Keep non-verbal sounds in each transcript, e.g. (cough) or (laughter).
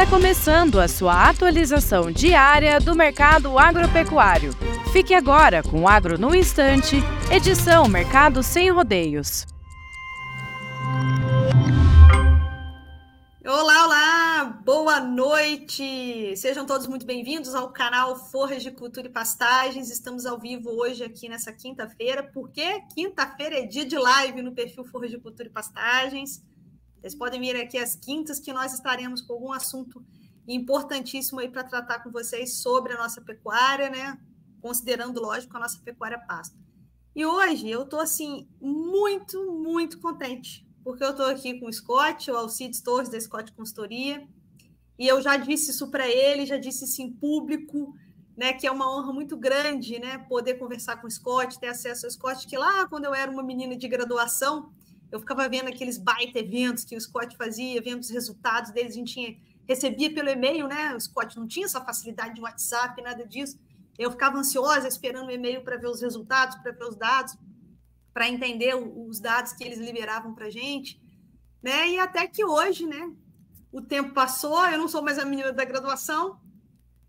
Está começando a sua atualização diária do mercado agropecuário. Fique agora com o Agro no Instante, edição Mercado Sem Rodeios. Olá, olá! Boa noite! Sejam todos muito bem-vindos ao canal Forras de Cultura e Pastagens. Estamos ao vivo hoje aqui nessa quinta-feira, porque quinta-feira é dia de live no perfil Forras de Cultura e Pastagens. Vocês podem vir aqui às quintas que nós estaremos com algum assunto importantíssimo aí para tratar com vocês sobre a nossa pecuária, né? Considerando, lógico, a nossa pecuária pasta. E hoje eu estou assim muito, muito contente, porque eu estou aqui com o Scott, o Alcides Torres da Scott Consultoria, e eu já disse isso para ele, já disse isso em público, né, que é uma honra muito grande, né, poder conversar com o Scott, ter acesso ao Scott, que lá quando eu era uma menina de graduação, eu ficava vendo aqueles baita eventos que o Scott fazia, vendo os resultados deles, a gente tinha, recebia pelo e-mail, né? O Scott não tinha essa facilidade de WhatsApp, nada disso. Eu ficava ansiosa esperando o e-mail para ver os resultados, para ver os dados, para entender os dados que eles liberavam para a gente, né? E até que hoje, né? O tempo passou, eu não sou mais a menina da graduação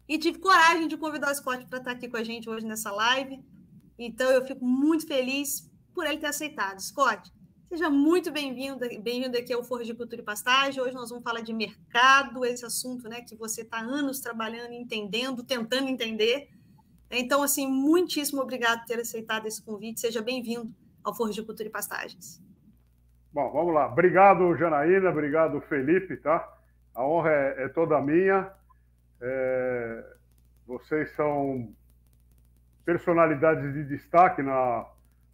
e tive coragem de convidar o Scott para estar aqui com a gente hoje nessa live. Então eu fico muito feliz por ele ter aceitado. Scott, Seja muito bem-vindo bem aqui ao Forro de Cultura e Pastagem. Hoje nós vamos falar de mercado, esse assunto né, que você está anos trabalhando, entendendo, tentando entender. Então, assim, muitíssimo obrigado por ter aceitado esse convite. Seja bem-vindo ao Forro de Cultura e Pastagens. Bom, vamos lá. Obrigado, Janaína. Obrigado, Felipe, tá? A honra é, é toda minha. É... Vocês são personalidades de destaque na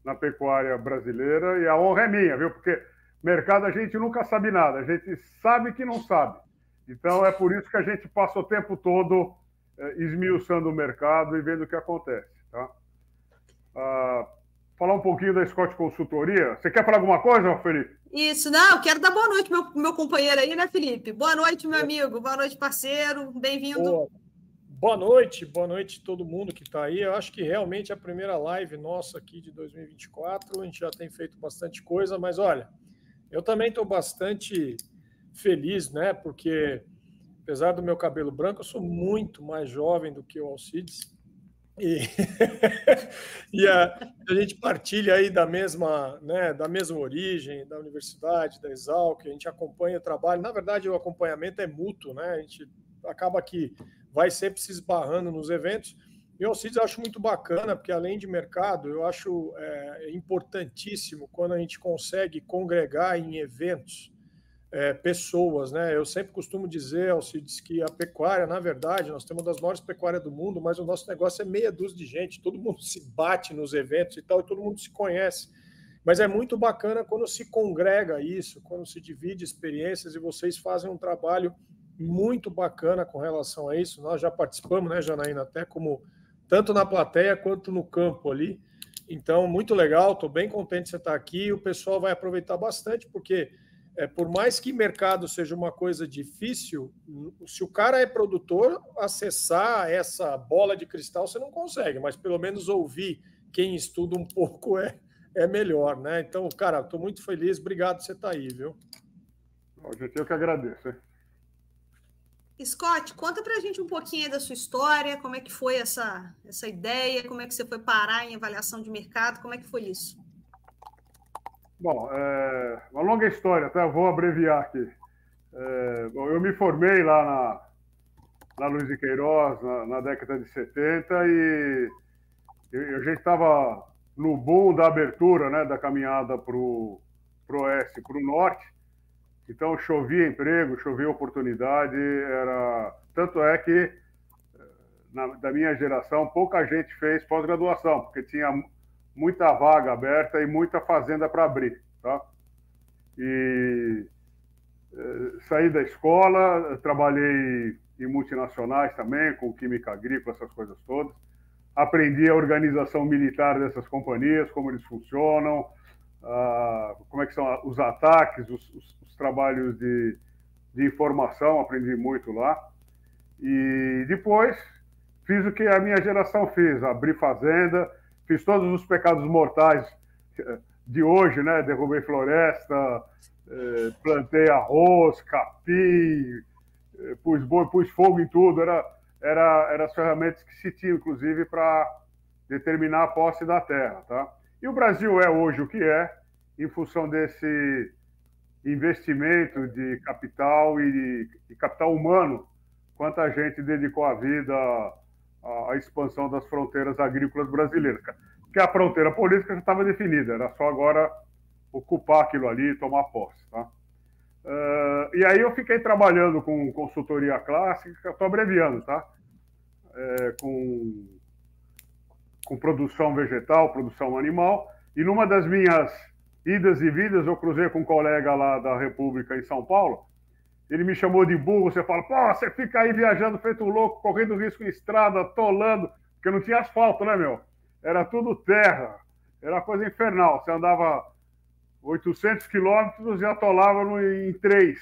na pecuária brasileira e a honra é minha, viu? Porque mercado a gente nunca sabe nada, a gente sabe que não sabe. Então é por isso que a gente passa o tempo todo é, esmiuçando o mercado e vendo o que acontece, tá? Ah, falar um pouquinho da Scott Consultoria. Você quer falar alguma coisa, Felipe? Isso, não, quero dar boa noite meu meu companheiro aí, né, Felipe? Boa noite, meu amigo. Boa noite, parceiro. Bem-vindo. Boa noite, boa noite todo mundo que está aí. Eu acho que realmente é a primeira live nossa aqui de 2024. A gente já tem feito bastante coisa, mas olha, eu também estou bastante feliz, né? Porque apesar do meu cabelo branco, eu sou muito mais jovem do que o Alcides. E, (laughs) e a, a, gente partilha aí da mesma, né, da mesma origem, da universidade, da Exalc, a gente acompanha o trabalho. Na verdade, o acompanhamento é mútuo, né? A gente acaba que vai sempre se esbarrando nos eventos. E o Alcides eu acho muito bacana, porque além de mercado, eu acho é, importantíssimo quando a gente consegue congregar em eventos é, pessoas, né? Eu sempre costumo dizer, Alcides, que a pecuária, na verdade, nós temos uma das maiores pecuárias do mundo, mas o nosso negócio é meia dúzia de gente, todo mundo se bate nos eventos e tal, e todo mundo se conhece. Mas é muito bacana quando se congrega isso, quando se divide experiências e vocês fazem um trabalho muito bacana com relação a isso. Nós já participamos, né, Janaína, até como tanto na plateia quanto no campo ali. Então, muito legal, estou bem contente de você estar aqui. O pessoal vai aproveitar bastante, porque é, por mais que mercado seja uma coisa difícil, se o cara é produtor, acessar essa bola de cristal você não consegue, mas pelo menos ouvir quem estuda um (laughs) pouco é, é melhor, né? Então, cara, estou muito feliz, obrigado por você estar aí, viu? Eu que agradeço. Hein? Scott, conta para a gente um pouquinho da sua história, como é que foi essa, essa ideia, como é que você foi parar em avaliação de mercado, como é que foi isso? Bom, é uma longa história, tá? Eu vou abreviar aqui. É, bom, eu me formei lá na, na Luiz de Queiroz na, na década de 70 e eu, já estava no boom da abertura, né, da caminhada para o oeste, para o norte. Então chovia emprego, chovia oportunidade, era tanto é que na, da minha geração pouca gente fez pós-graduação, porque tinha muita vaga aberta e muita fazenda para abrir, tá? E eh, saí da escola, trabalhei em multinacionais também, com química agrícola, essas coisas todas. Aprendi a organização militar dessas companhias, como eles funcionam, ah, como é que são os ataques, os, os trabalhos de, de informação, aprendi muito lá. E depois fiz o que a minha geração fez, abri fazenda, fiz todos os pecados mortais de hoje, né? Derrubei floresta, eh, plantei arroz, capim, eh, pus boi, pus fogo em tudo, era, era, era as ferramentas que se tinha, inclusive, para determinar a posse da terra, tá? E o Brasil é hoje o que é, em função desse investimento de capital e, capital humano, quanta gente dedicou a vida à, à expansão das fronteiras agrícolas brasileiras. Porque a fronteira política já estava definida, era só agora ocupar aquilo ali e tomar posse. Tá? Uh, e aí eu fiquei trabalhando com consultoria clássica, estou abreviando, tá? É, com, com produção vegetal, produção animal, e numa das minhas idas e vidas, eu cruzei com um colega lá da República em São Paulo, ele me chamou de burro, você fala, pô, você fica aí viajando feito um louco, correndo risco em estrada, atolando, porque não tinha asfalto, né, meu? Era tudo terra, era coisa infernal, você andava 800 quilômetros e atolava em 3,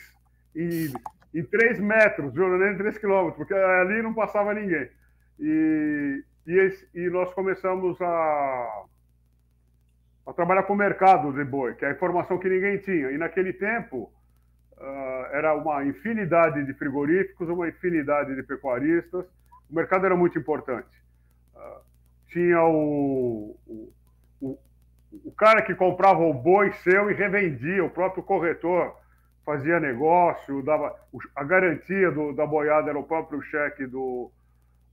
em, em 3 metros, viu? nem em 3 quilômetros, porque ali não passava ninguém. E, e, e nós começamos a, a trabalhar com o mercado de boi, que é a informação que ninguém tinha. E naquele tempo uh, era uma infinidade de frigoríficos, uma infinidade de pecuaristas. O mercado era muito importante. Uh, tinha o, o, o, o cara que comprava o boi seu e revendia, o próprio corretor fazia negócio, dava a garantia do, da boiada era o próprio cheque do,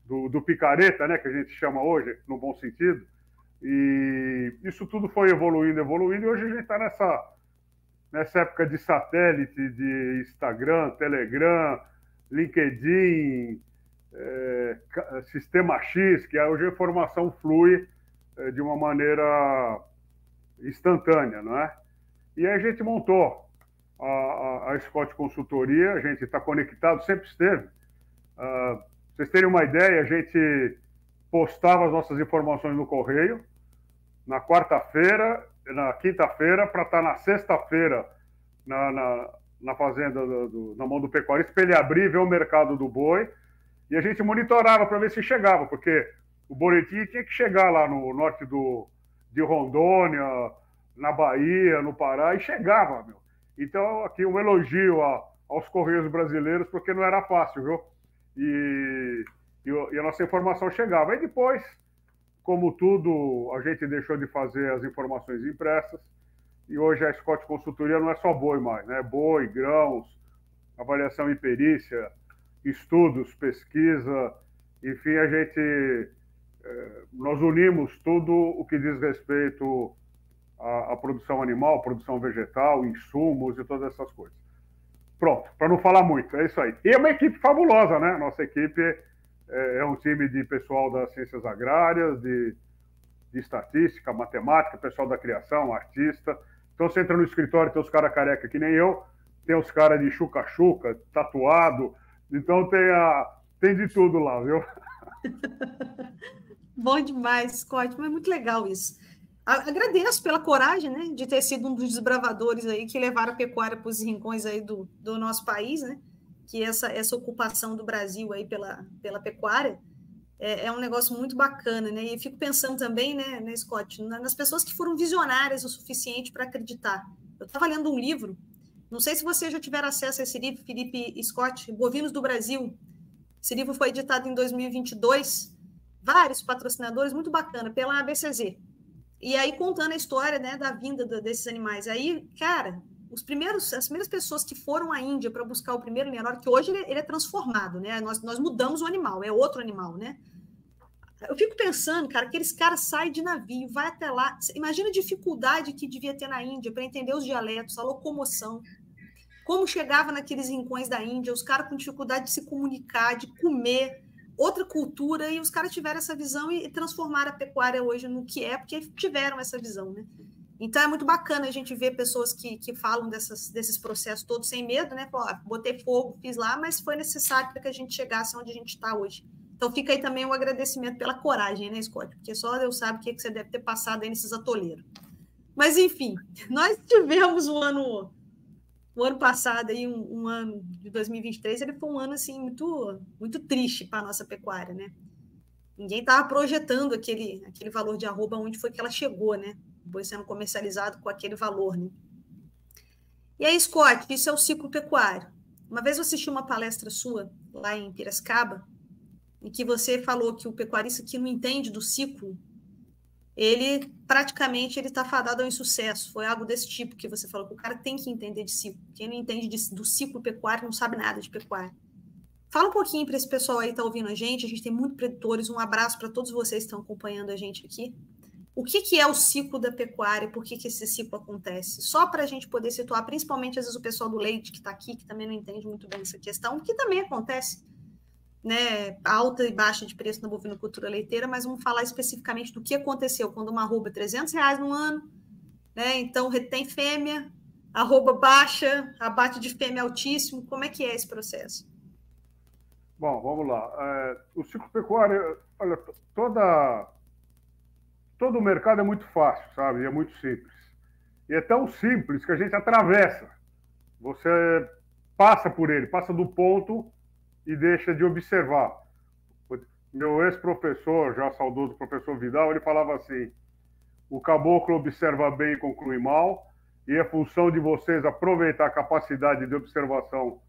do, do, picareta, né, que a gente chama hoje, no bom sentido. E isso tudo foi evoluindo, evoluindo, e hoje a gente está nessa, nessa época de satélite, de Instagram, Telegram, LinkedIn, é, Sistema X, que hoje a informação flui é, de uma maneira instantânea, não é? E aí a gente montou a, a, a Scott Consultoria, a gente está conectado, sempre esteve. Uh, vocês terem uma ideia, a gente postava as nossas informações no correio na quarta-feira, na quinta-feira, para estar tá na sexta-feira na, na, na, fazenda, do, do, na mão do pecuarista, para ele abrir, ver o mercado do boi. E a gente monitorava para ver se chegava, porque o boletim tinha que chegar lá no norte do, de Rondônia, na Bahia, no Pará, e chegava, meu. Então, aqui um elogio a, aos Correios brasileiros, porque não era fácil, viu? E, e, e, a nossa informação chegava. E depois, como tudo, a gente deixou de fazer as informações impressas, e hoje a Scott Consultoria não é só boi mais, né? Boi, grãos, avaliação e perícia, estudos, pesquisa, enfim, a gente é, nós unimos tudo o que diz respeito à, à, produção animal, produção vegetal, insumos e todas essas coisas. Pronto, para não falar muito, é isso aí. E é uma equipe fabulosa, né? Nossa equipe é, é um time de pessoal das ciências agrárias, de, de estatística, matemática, pessoal da criação, artista. Então você entra no escritório, tem os caras careca que nem eu, tem os caras de chuca-chuca, tatuado, então tem, a, tem de tudo lá, viu? (laughs) Bom demais, Scott, mas é muito legal isso. Agradeço pela coragem, né, de ter sido um dos desbravadores aí que levaram a pecuária para os rincões aí do, do nosso país, né? Que essa, essa ocupação do Brasil aí pela, pela pecuária é, é um negócio muito bacana, né? E fico pensando também, né, né Scott, nas pessoas que foram visionárias o suficiente para acreditar. Eu estava lendo um livro, não sei se você já tiver acesso a esse livro, Felipe Scott, Bovinos do Brasil. Esse livro foi editado em 2022 vários patrocinadores, muito bacana, pela ABCZ. E aí contando a história né, da vinda desses animais. Aí, cara, os primeiros, as primeiras pessoas que foram à Índia para buscar o primeiro Lenhor, que hoje ele, ele, é transformado, né? Nós, nós mudamos o animal, é outro animal, né? Eu fico pensando, cara, aqueles caras saem de navio, vai até lá. Imagina a dificuldade que devia ter na Índia para entender os dialetos, a locomoção. Como chegava naqueles rincões da Índia, os caras com dificuldade de se comunicar, de comer outra cultura e os caras tiveram essa visão e transformaram a pecuária hoje no que é, porque tiveram essa visão, né? Então é muito bacana a gente ver pessoas que, que falam dessas, desses processos todos sem medo, né? Pô, botei fogo, fiz lá, mas foi necessário para que a gente chegasse onde a gente está hoje. Então fica aí também um agradecimento pela coragem, né, Scott? Porque só Deus sabe o que, que você deve ter passado aí nesses atoleiros. Mas enfim, (laughs) nós tivemos um ano o ano passado, aí, um, um, ano de 2023, ele foi um ano assim muito, muito triste para a nossa pecuária, né? Ninguém estava projetando aquele, aquele valor de arroba onde foi que ela chegou, né? Foi sendo comercializado com aquele valor, né? E aí, Scott, isso é o ciclo pecuário. Uma vez eu assisti uma palestra sua lá em Piracicaba, em que você falou que o pecuarista que não entende do ciclo, ele praticamente ele está fadado ao insucesso. Foi algo desse tipo que você falou, que o cara tem que entender de ciclo. Quem não entende de, do ciclo pecuário não sabe nada de pecuária. Fala um pouquinho para esse pessoal aí que está ouvindo a gente. A gente tem muitos produtores. Um abraço para todos vocês que estão acompanhando a gente aqui. O que, que é o ciclo da pecuária? Por que, que esse ciclo acontece? Só para a gente poder situar, principalmente às vezes o pessoal do leite que está aqui, que também não entende muito bem essa questão, que também acontece, né? Alta e baixa de preço na bovinocultura leiteira, mas vamos falar especificamente do que aconteceu quando uma arroba é 300 reais no ano, né? Então retém fêmea, arroba baixa, abate de fêmea altíssimo. Como é que é esse processo? Bom, vamos lá. É, o ciclo pecuário, olha, toda, todo o mercado é muito fácil, sabe? É muito simples. E é tão simples que a gente atravessa. Você passa por ele, passa do ponto e deixa de observar. Meu ex-professor, já saudoso professor Vidal, ele falava assim: o caboclo observa bem e conclui mal, e é função de vocês aproveitar a capacidade de observação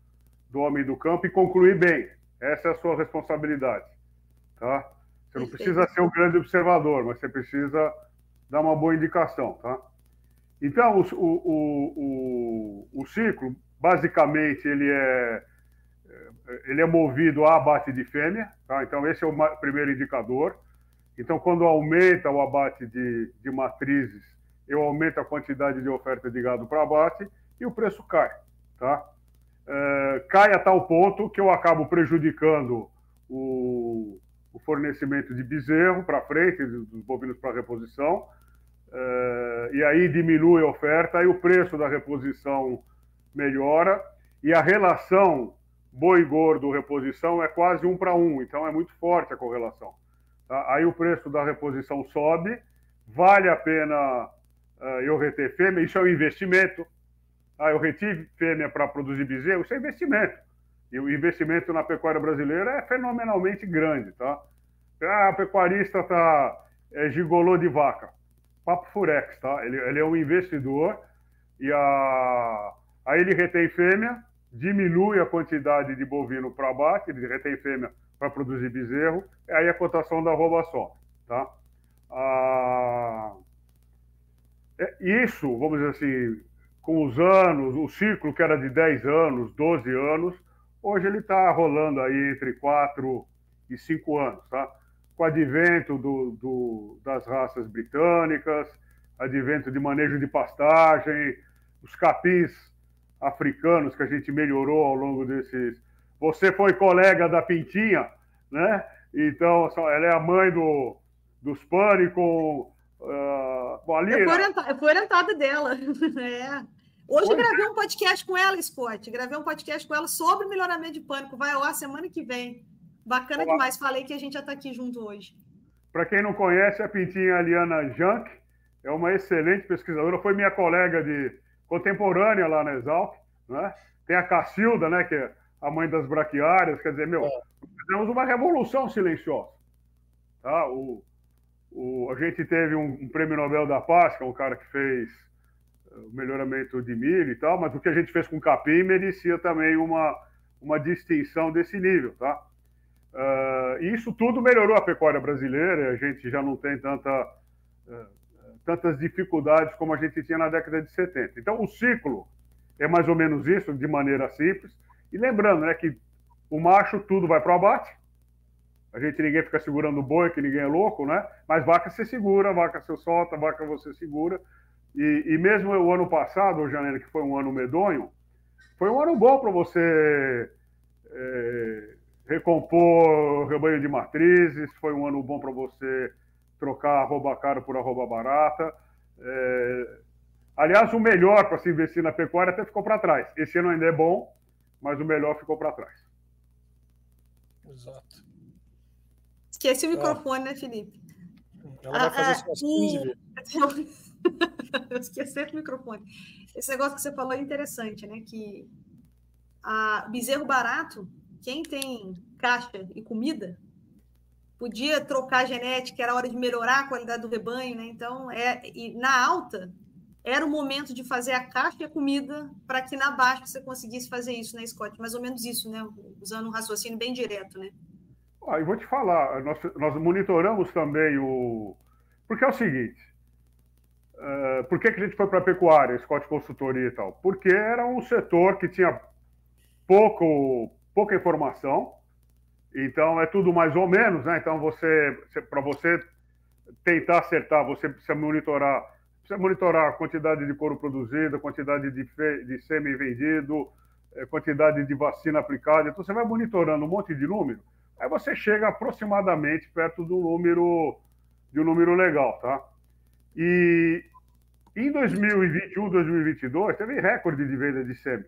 do homem do campo e concluir bem. Essa é a sua responsabilidade. Tá? Você não precisa ser um grande observador, mas você precisa dar uma boa indicação. Tá? Então, o, o, o, o ciclo, basicamente, ele é, ele é movido a abate de fêmea. Tá? Então, esse é o primeiro indicador. Então, quando aumenta o abate de, de matrizes, eu aumento a quantidade de oferta de gado para abate e o preço cai. Tá? uh, cai a tal ponto que eu acabo prejudicando o, o fornecimento de bezerro para frente, dos bovinos para reposição, uh, e aí diminui a oferta, e o preço da reposição melhora, e a relação boi gordo reposição é quase um para um, então é muito forte a correlação. Tá? Aí o preço da reposição sobe, vale a pena uh, eu reter fêmea, isso é um investimento, ah, eu retive fêmea para produzir bezerro, isso é investimento. E o investimento na pecuária brasileira é fenomenalmente grande, tá? Ah, o pecuarista tá é, gigolô de vaca. Papo furex, tá? Ele, ele é um investidor e a, aí ele retém fêmea, diminui a quantidade de bovino para abate, ele retém fêmea para produzir bezerro, aí a cotação da arroba sobe, tá? Ah, é, isso, vamos dizer assim, com os anos, o ciclo que era de 10 anos, 12 anos, hoje ele está rolando aí entre 4 e 5 anos, tá? Com advento do, do, das raças britânicas, advento de manejo de pastagem, os capins africanos que a gente melhorou ao longo desses. Você foi colega da Pintinha, né? Então, ela é a mãe do, dos pânicos, Uh, bom, ali, eu, fui orientada, eu fui orientada dela. (laughs) é. Hoje Oi, gravei um podcast com ela, Scott. Gravei um podcast com ela sobre melhoramento de pânico. Vai ao ar semana que vem. Bacana Olá. demais. Falei que a gente já está aqui junto hoje. Para quem não conhece, a Pintinha Aliana Jank é uma excelente pesquisadora. Foi minha colega de contemporânea lá na Exalc. Né? Tem a Cacilda, né, que é a mãe das braquiárias. Quer dizer, meu, é. fizemos uma revolução silenciosa. Tá? O, o, a gente teve um, um, prêmio Nobel da Paz, que é um cara que fez o melhoramento de milho e tal, mas o que a gente fez com capim merecia também uma, uma distinção desse nível, tá? Uh, isso tudo melhorou a pecuária brasileira, a gente já não tem tanta, uh, tantas dificuldades como a gente tinha na década de 70. Então, o ciclo é mais ou menos isso, de maneira simples. E lembrando né, que o macho tudo vai para o abate, a gente ninguém fica segurando boi, que ninguém é louco, né? Mas vaca você segura, vaca você solta, vaca você segura. E, e mesmo o ano passado, janeiro, que foi um ano medonho, foi um ano bom para você é, recompor rebanho de matrizes, foi um ano bom para você trocar arroba caro por arroba barata. É, aliás, o melhor para se investir na pecuária até ficou para trás. Esse ano ainda é bom, mas o melhor ficou para trás. Exato. Esqueci o ah. microfone, né, Felipe? Ela vai fazer ah, suas 15 vezes. (laughs) (laughs) Eu esqueci o microfone. Esse negócio que você falou é interessante, né? Que a bezerro barato, quem tem caixa e comida, podia trocar genética, era hora de melhorar a qualidade do rebanho, né? Então, é, e na alta, era o momento de fazer a caixa e a comida para que na baixa você conseguisse fazer isso, né, Scott? Mais ou menos isso, né? Usando um raciocínio bem direto, né? Ah, e vou te falar, nós, nós monitoramos também o. Porque é o seguinte: uh, por que, que a gente foi para a pecuária, Scott Consultoria e tal? Porque era um setor que tinha pouco, pouca informação, então é tudo mais ou menos, né? Então você, para você tentar acertar, você precisa monitorar, precisa monitorar a quantidade de couro produzido, a quantidade de, fe, de sêmen vendido, eh, quantidade de vacina aplicada. Então você vai monitorando um monte de número Aí você chega aproximadamente perto do número de um número legal, tá? E em 2021, 2022 teve recorde de venda de sêmen.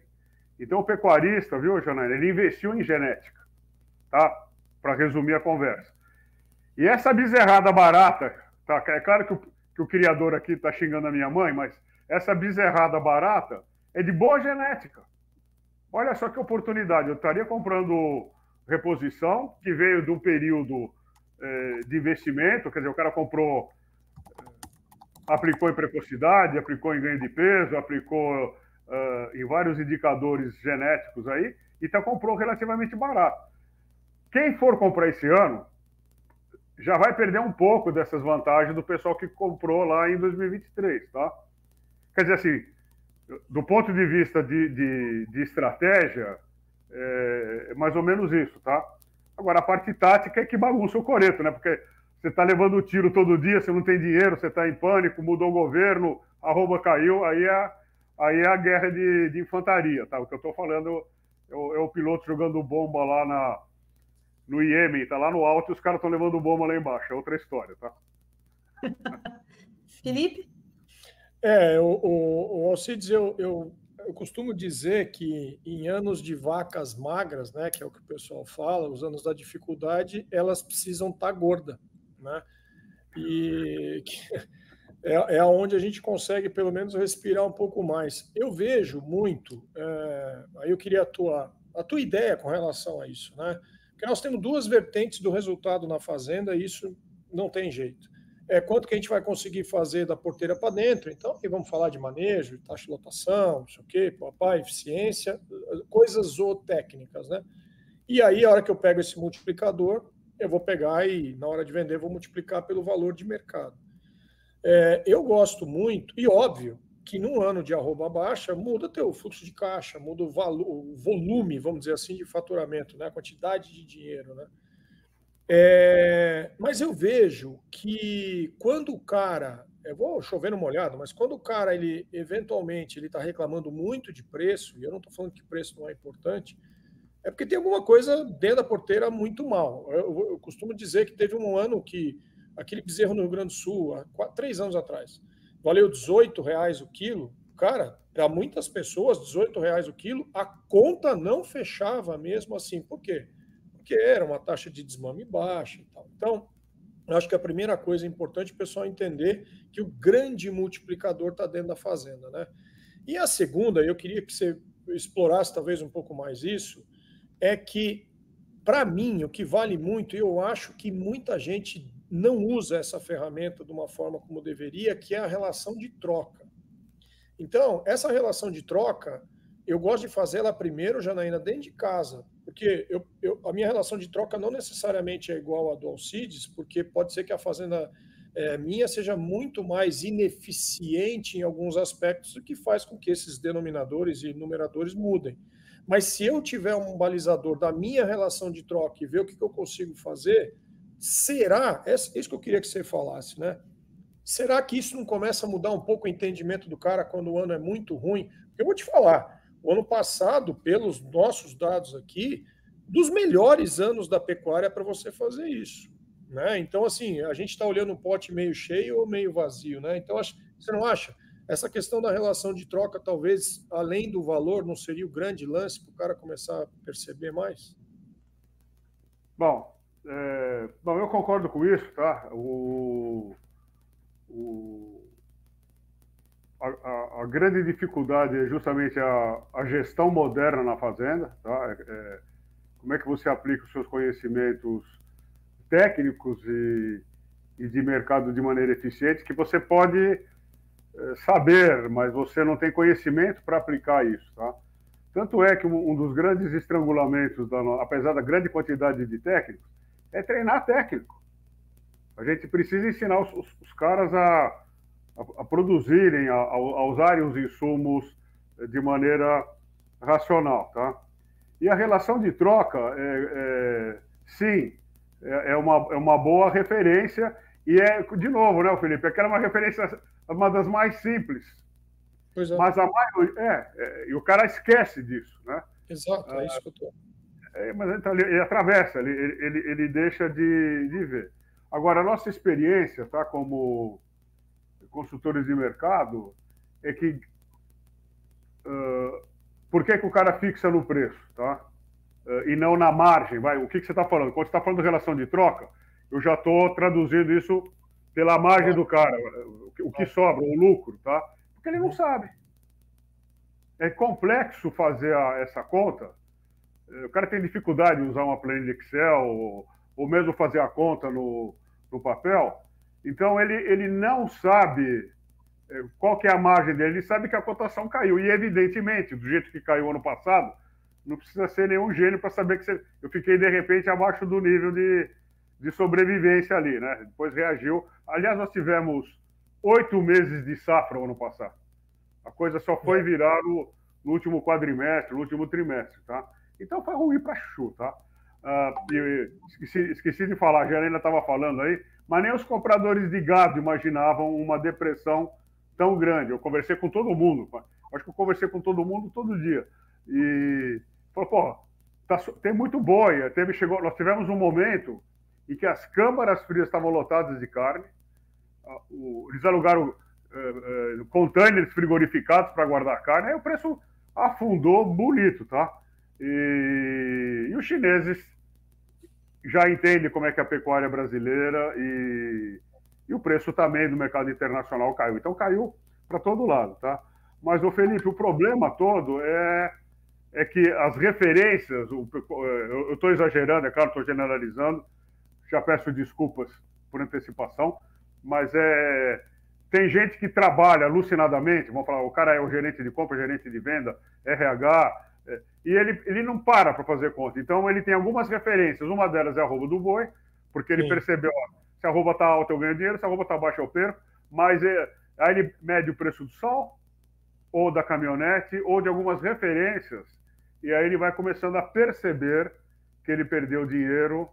Então o pecuarista, viu, Janaína, ele investiu em genética, tá? Para resumir a conversa. E essa bezerrada barata, tá? É claro que o, que o criador aqui está xingando a minha mãe, mas essa bezerrada barata é de boa genética. Olha só que oportunidade. Eu estaria comprando reposição, que veio de um período é, de investimento, quer dizer, o cara comprou, aplicou em precocidade, aplicou em ganho de peso, aplicou uh, em vários indicadores genéticos aí, então comprou relativamente barato. Quem for comprar esse ano já vai perder um pouco dessas vantagens do pessoal que comprou lá em 2023, tá? Quer dizer assim, do ponto de vista de, de, de estratégia, é, é mais ou menos isso, tá? Agora, a parte tática é que bagunça o coreto, né? Porque você está levando tiro todo dia, você não tem dinheiro, você está em pânico, mudou o governo, a rouba caiu, aí é, aí é a guerra de, de infantaria, tá? O que eu estou falando é o, é o, piloto jogando bomba lá na, no Iêmen, tá lá no alto e os caras estão levando bomba lá embaixo, é outra história, tá? (laughs) Felipe? É, o, o, o Alcides, eu, eu eu costumo dizer que em anos de vacas magras, né, que é o que o pessoal fala, os anos da dificuldade, elas precisam estar tá gorda, né? E (laughs) é, é onde a gente consegue pelo menos respirar um pouco mais. Eu vejo muito, é, aí eu queria a tua, a tua ideia com relação a isso, né? Porque nós temos duas vertentes do resultado na fazenda e isso não tem jeito é, quanto que a gente vai conseguir fazer da porteira para dentro. Então, aqui vamos falar de manejo, taxa de lotação, não sei o quê, papai, eficiência, coisas zootécnicas, né? E aí, a hora que eu pego esse multiplicador, eu vou pegar e, na hora de vender, vou multiplicar pelo valor de mercado. É, eu gosto muito, e óbvio, que num ano de arroba baixa, muda teu fluxo de caixa, muda o, valor, o volume, vamos dizer assim, de faturamento, né? a quantidade de dinheiro, né? É, mas eu vejo que quando o cara, eu vou chover no molhado, mas quando o cara ele eventualmente ele está reclamando muito de preço, e eu não estou falando que preço não é importante, é porque tem alguma coisa dentro da porteira muito mal. Eu, eu costumo dizer que teve um ano que aquele bezerro no Rio Grande do Sul, há quatro, três anos atrás, valeu 18 reais o quilo. Cara, para muitas pessoas, 18 reais o quilo, a conta não fechava mesmo assim. Por quê? porque era uma taxa de desmame baixa e tal. Então, eu acho que a primeira coisa importante é o pessoal entender que o grande multiplicador está dentro da fazenda, né? E a segunda, eu queria que você explorasse talvez um pouco mais isso, é que, para mim, o que vale muito, e eu acho que muita gente não usa essa ferramenta de uma forma como deveria, que é a relação de troca. Então, essa relação de troca, eu gosto de fazer ela primeiro, Janaína, dentro de casa, porque eu, eu, a minha relação de troca não necessariamente é igual à do Alcides, porque pode ser que a fazenda é, minha seja muito mais ineficiente em alguns aspectos, o que faz com que esses denominadores e numeradores mudem. Mas se eu tiver um balizador da minha relação de troca e ver o que, que eu consigo fazer, será, é isso que eu queria que você falasse, né? Será que isso não começa a mudar um pouco o entendimento do cara quando o ano é muito ruim? Porque eu vou te falar, o ano passado, pelos nossos dados aqui, dos melhores anos da pecuária para você fazer isso. Né? Então, assim, a gente está olhando o pote meio cheio ou meio vazio. Né? Então, você não acha? Essa questão da relação de troca, talvez, além do valor, não seria o grande lance para o cara começar a perceber mais? Bom, é, bom, eu concordo com isso, tá? O, o, a, a, a, grande dificuldade é justamente a, a, gestão moderna na fazenda, tá? É, é, como é que você aplica os seus conhecimentos técnicos e, e, de mercado de maneira eficiente, que você pode é, saber, mas você não tem conhecimento para aplicar isso, tá? Tanto é que um dos grandes estrangulamentos, da, apesar da grande quantidade de técnicos, é treinar técnico. A gente precisa ensinar os, os, os caras a, a, a produzirem, a, a, usarem os insumos de maneira racional, tá? E a relação de troca, é, é, sim, é, é, uma, é uma boa referência e é, de novo, né, Felipe, aquela é uma referência, uma das mais simples Pois é. Mas a maioria. É, é, e o cara esquece disso, né? Exato, é isso que eu tô. É, mas então, ele, ele atravessa, ele, ele, ele deixa de, de ver. Agora, a nossa experiência, tá, como consultores de mercado, é que. Uh, por que, que o cara fixa no preço, tá? Uh, e não na margem, vai? O que, que você está falando? Quando você está falando de relação de troca, eu já estou traduzindo isso pela margem do cara, o que sobra, o lucro, tá? Porque ele não sabe. É complexo fazer a, essa conta. O cara tem dificuldade em usar uma planilha Excel ou, ou mesmo fazer a conta no, no papel. Então, ele, ele não sabe é, qual que é a margem dele. Ele sabe que a cotação caiu. E, evidentemente, do jeito que caiu ano passado, não precisa ser nenhum gênio para saber que você... eu fiquei, de repente, abaixo do nível de, de sobrevivência ali. Né? Depois reagiu. Aliás, nós tivemos oito meses de safra ano passado. A coisa só foi virar no, no, último quadrimestre, no último trimestre, tá? Então foi ruim para Chu, tá? Uh, esqueci, esqueci, de falar, a Janela estava falando aí, mas nem os compradores de gado imaginavam uma depressão tão grande. Eu conversei com todo mundo, acho que eu conversei com todo mundo todo dia. E falou, pô, tá, tem muito boi. Teve, chegou, nós tivemos um momento em que as câmaras frias estavam lotadas de carne, eles alugaram uh, uh, containers frigorificados para guardar carne, aí o preço afundou bonito, tá? E, e, os chineses já entendem como é que é a pecuária brasileira e, e o preço também do mercado internacional caiu. Então caiu para todo lado, tá? Mas, o Felipe, o problema todo é, é que as referências, o, eu estou exagerando, é claro, estou generalizando, já peço desculpas por antecipação, mas é, tem gente que trabalha alucinadamente, vamos falar, o cara é o gerente de compra, gerente de venda, RH, é, e ele, ele não para para fazer conta. Então, ele tem algumas referências. Uma delas é a roupa do boi, porque ele Sim. percebeu, ó, se a roupa está alta, eu ganho dinheiro, se a roupa está baixa, eu perco. Mas é, aí ele mede o preço do sol, ou da caminhonete, ou de algumas referências, e aí ele vai começando a perceber que ele perdeu dinheiro,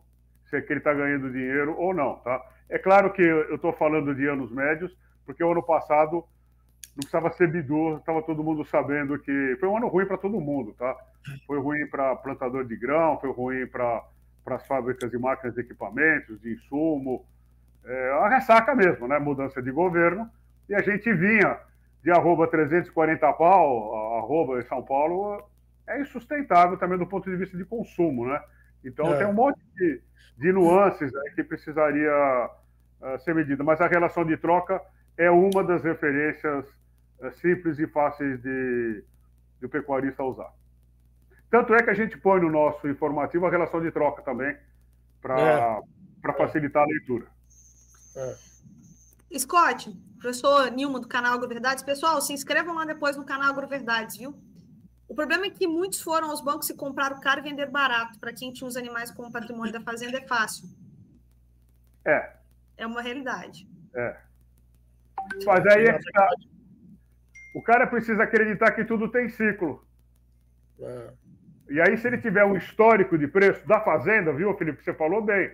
se é que ele está ganhando dinheiro ou não, tá? É claro que eu estou falando de anos médios, porque o ano passado não precisava ser bidu, estava todo mundo sabendo que foi um ano ruim para todo mundo, tá? Foi ruim para plantador de grão, foi ruim para as fábricas de máquinas de equipamentos, de insumo, é, a ressaca mesmo, né? Mudança de governo e a gente vinha de arroba 340 pau, arroba em São Paulo, é insustentável também do ponto de vista de consumo, né? Então é. tem um monte de, de nuances aí que precisaria uh, ser medida, mas a relação de troca é uma das referências eh, simples e fáceis de, de o pecuarista usar. Tanto é que a gente põe no nosso informativo a relação de troca também, para é. facilitar a leitura. É. Scott, professor Nilma do canal AgroVerdades, pessoal, se inscrevam lá depois no canal AgroVerdades, viu? O problema é que muitos foram aos bancos e compraram caro e vender barato. Para quem tinha os animais como patrimônio da fazenda é fácil. É. É uma realidade. É. Mas aí é tá. o cara precisa acreditar que tudo tem ciclo. É. E aí, se ele tiver um histórico de preço da fazenda, viu, Felipe? Você falou bem.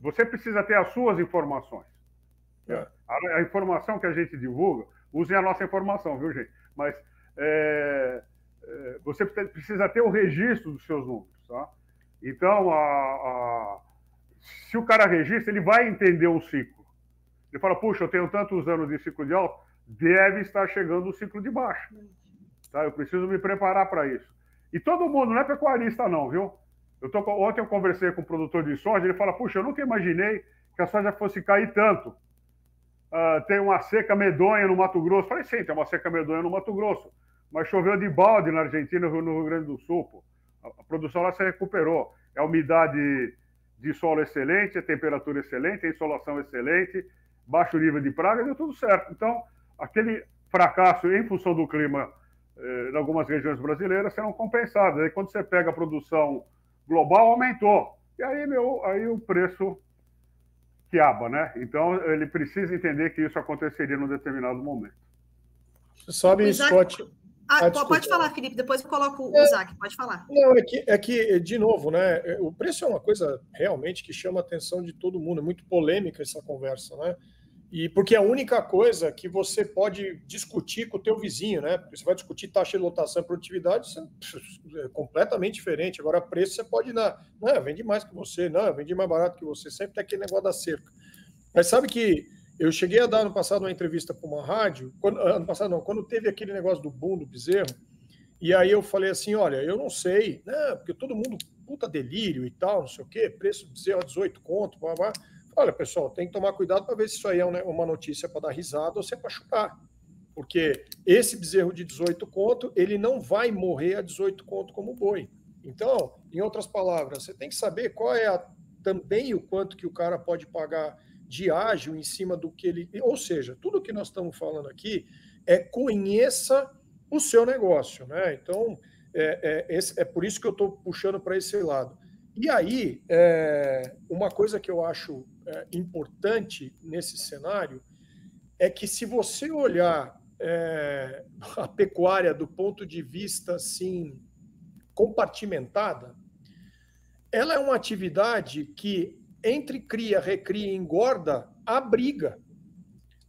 Você precisa ter as suas informações. É. A, a, informação que a gente divulga, usem a nossa informação, viu, gente? Mas é, é, você precisa ter o registro dos seus números, tá? Então, a, a, se o cara registra, ele vai entender o ciclo. Ele fala, puxa, eu tenho tantos anos de ciclo de alta, deve estar chegando o ciclo de baixo. Tá? Eu preciso me preparar para isso. E todo mundo, não é pecuarista não, viu? Eu tô, ontem eu conversei com um produtor de soja, ele fala, puxa, eu nunca imaginei que a soja fosse cair tanto. Uh, tem uma seca medonha no Mato Grosso. falei, sim, tem uma seca medonha no Mato Grosso. Mas choveu de balde na Argentina e no Rio Grande do Sul. Pô. A, produção lá se recuperou. É a umidade de solo excelente, a temperatura excelente, a insolação excelente, baixo nível de praga, deu tudo certo. Então, aquele fracasso em função do clima eh, em algumas regiões brasileiras serão compensados. Aí quando você pega a produção global, aumentou. E aí, meu, aí o preço quiaba, né? Então ele precisa entender que isso aconteceria num determinado momento. Você sabe, Isaac, Scott. Ah, ah, pode falar, Felipe, depois eu coloco o é, Isaac, pode falar. Não, é que, é que, de novo, né? O preço é uma coisa realmente que chama a atenção de todo mundo, é muito polêmica essa conversa, né? E porque é a única coisa que você pode discutir com o teu vizinho, né? Porque você vai discutir taxa de lotação e produtividade, é completamente diferente. Agora, preço você pode dar, não, vende mais que você, não, vende mais barato que você, sempre tem aquele negócio da cerca. Mas sabe que eu cheguei a dar ano passado uma entrevista para uma rádio, quando, ano passado não, quando teve aquele negócio do boom do bezerro, e aí eu falei assim, olha, eu não sei, né? Porque todo mundo, puta delírio e tal, não sei o quê, preço do bezerro a 18 conto, blá, blá. Olha, pessoal, tem que tomar cuidado para ver se isso aí é uma notícia para dar risada ou se é para chutar. Porque esse bezerro de 18 conto, ele não vai morrer a 18 conto como boi. Então, em outras palavras, você tem que saber qual é a, também o quanto que o cara pode pagar de ágil em cima do que ele. Ou seja, tudo que nós estamos falando aqui é conheça o seu negócio. Né? Então, é, é, esse, é por isso que eu estou puxando para esse lado. E aí, é, uma coisa que eu acho é, importante nesse cenário é que se você olhar é, a pecuária do ponto de vista assim compartimentada, ela é uma atividade que entre cria, recria e engorda a briga.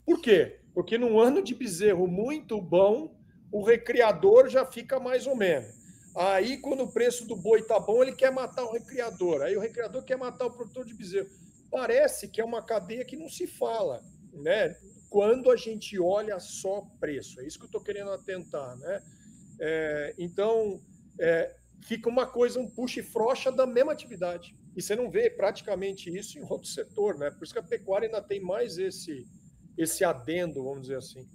Por quê? Porque num ano de bezerro muito bom, o recriador já fica mais ou menos. Aí, quando o preço do boi tá bom, ele quer matar o recriador. Aí o recriador quer matar o produtor de bezerro. Parece que é uma cadeia que não se fala, né? Quando a gente olha só preço. É isso que eu estou querendo atentar, né? É, então, é, fica uma coisa, um puxa e frocha da mesma atividade. E você não vê praticamente isso em outro setor, né? Por isso que a pecuária ainda tem mais esse, esse adendo, vamos dizer assim.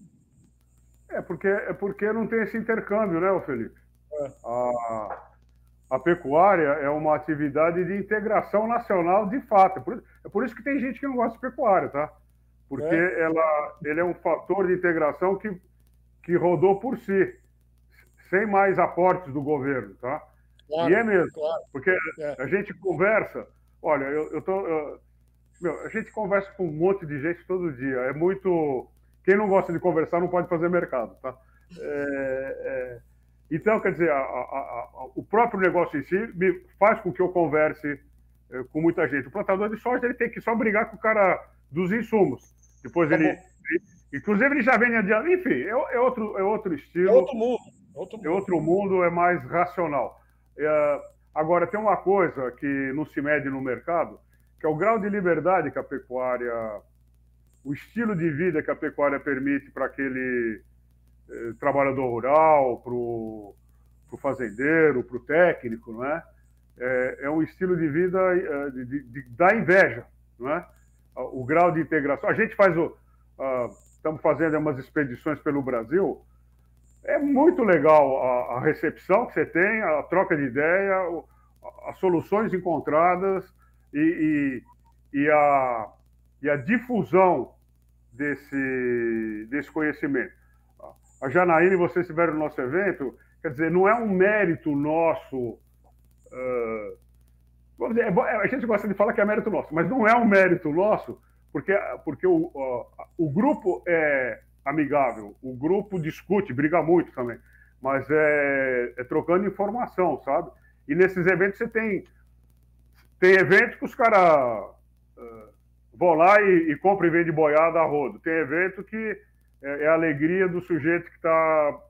É porque, é porque não tem esse intercâmbio, né, Felipe? É. A, a pecuária é uma atividade de integração nacional de fato. É por, é por isso que tem gente que não gosta de pecuária, tá? Porque é. Ela, ele é um fator de integração que, que rodou por si, sem mais aportes do governo, tá? Claro, e é mesmo, claro. porque é. a gente conversa, olha, eu, eu tô. Eu, meu, a gente conversa com um monte de gente todo dia. É muito. Quem não gosta de conversar não pode fazer mercado, tá? É, é, então, quer dizer, a, a, a, o próprio negócio em si me faz com que eu converse é, com muita gente. O plantador de soja ele tem que só brigar com o cara dos insumos. Depois tá ele, ele, Inclusive, ele já vem adiante. Enfim, é, é, outro, é outro estilo. É outro mundo. Outro mundo. É outro mundo, é mais racional. É, agora, tem uma coisa que não se mede no mercado, que é o grau de liberdade que a pecuária, o estilo de vida que a pecuária permite para aquele eh, trabalhador rural, para o fazendeiro, para o técnico, não é? é? é? um estilo de vida eh, de, de, de, da inveja, não é? O grau de integração. A gente faz o. Uh, estamos fazendo umas expedições pelo Brasil é muito legal a, a, recepção que você tem, a troca de ideia, as soluções encontradas e, e, e, a, e a difusão desse, desse conhecimento. A Janaína e vocês estiveram no nosso evento, quer dizer, não é um mérito nosso. Uh, vamos dizer, é a gente gosta de falar que é mérito nosso, mas não é um mérito nosso, porque, porque o, uh, o grupo é, amigável. O grupo discute, briga muito também, mas é, é trocando informação, sabe? E nesses eventos você tem tem eventos que os caras uh, vão lá e, e e vendem boiada a rodo. Tem evento que é, é a alegria do sujeito que está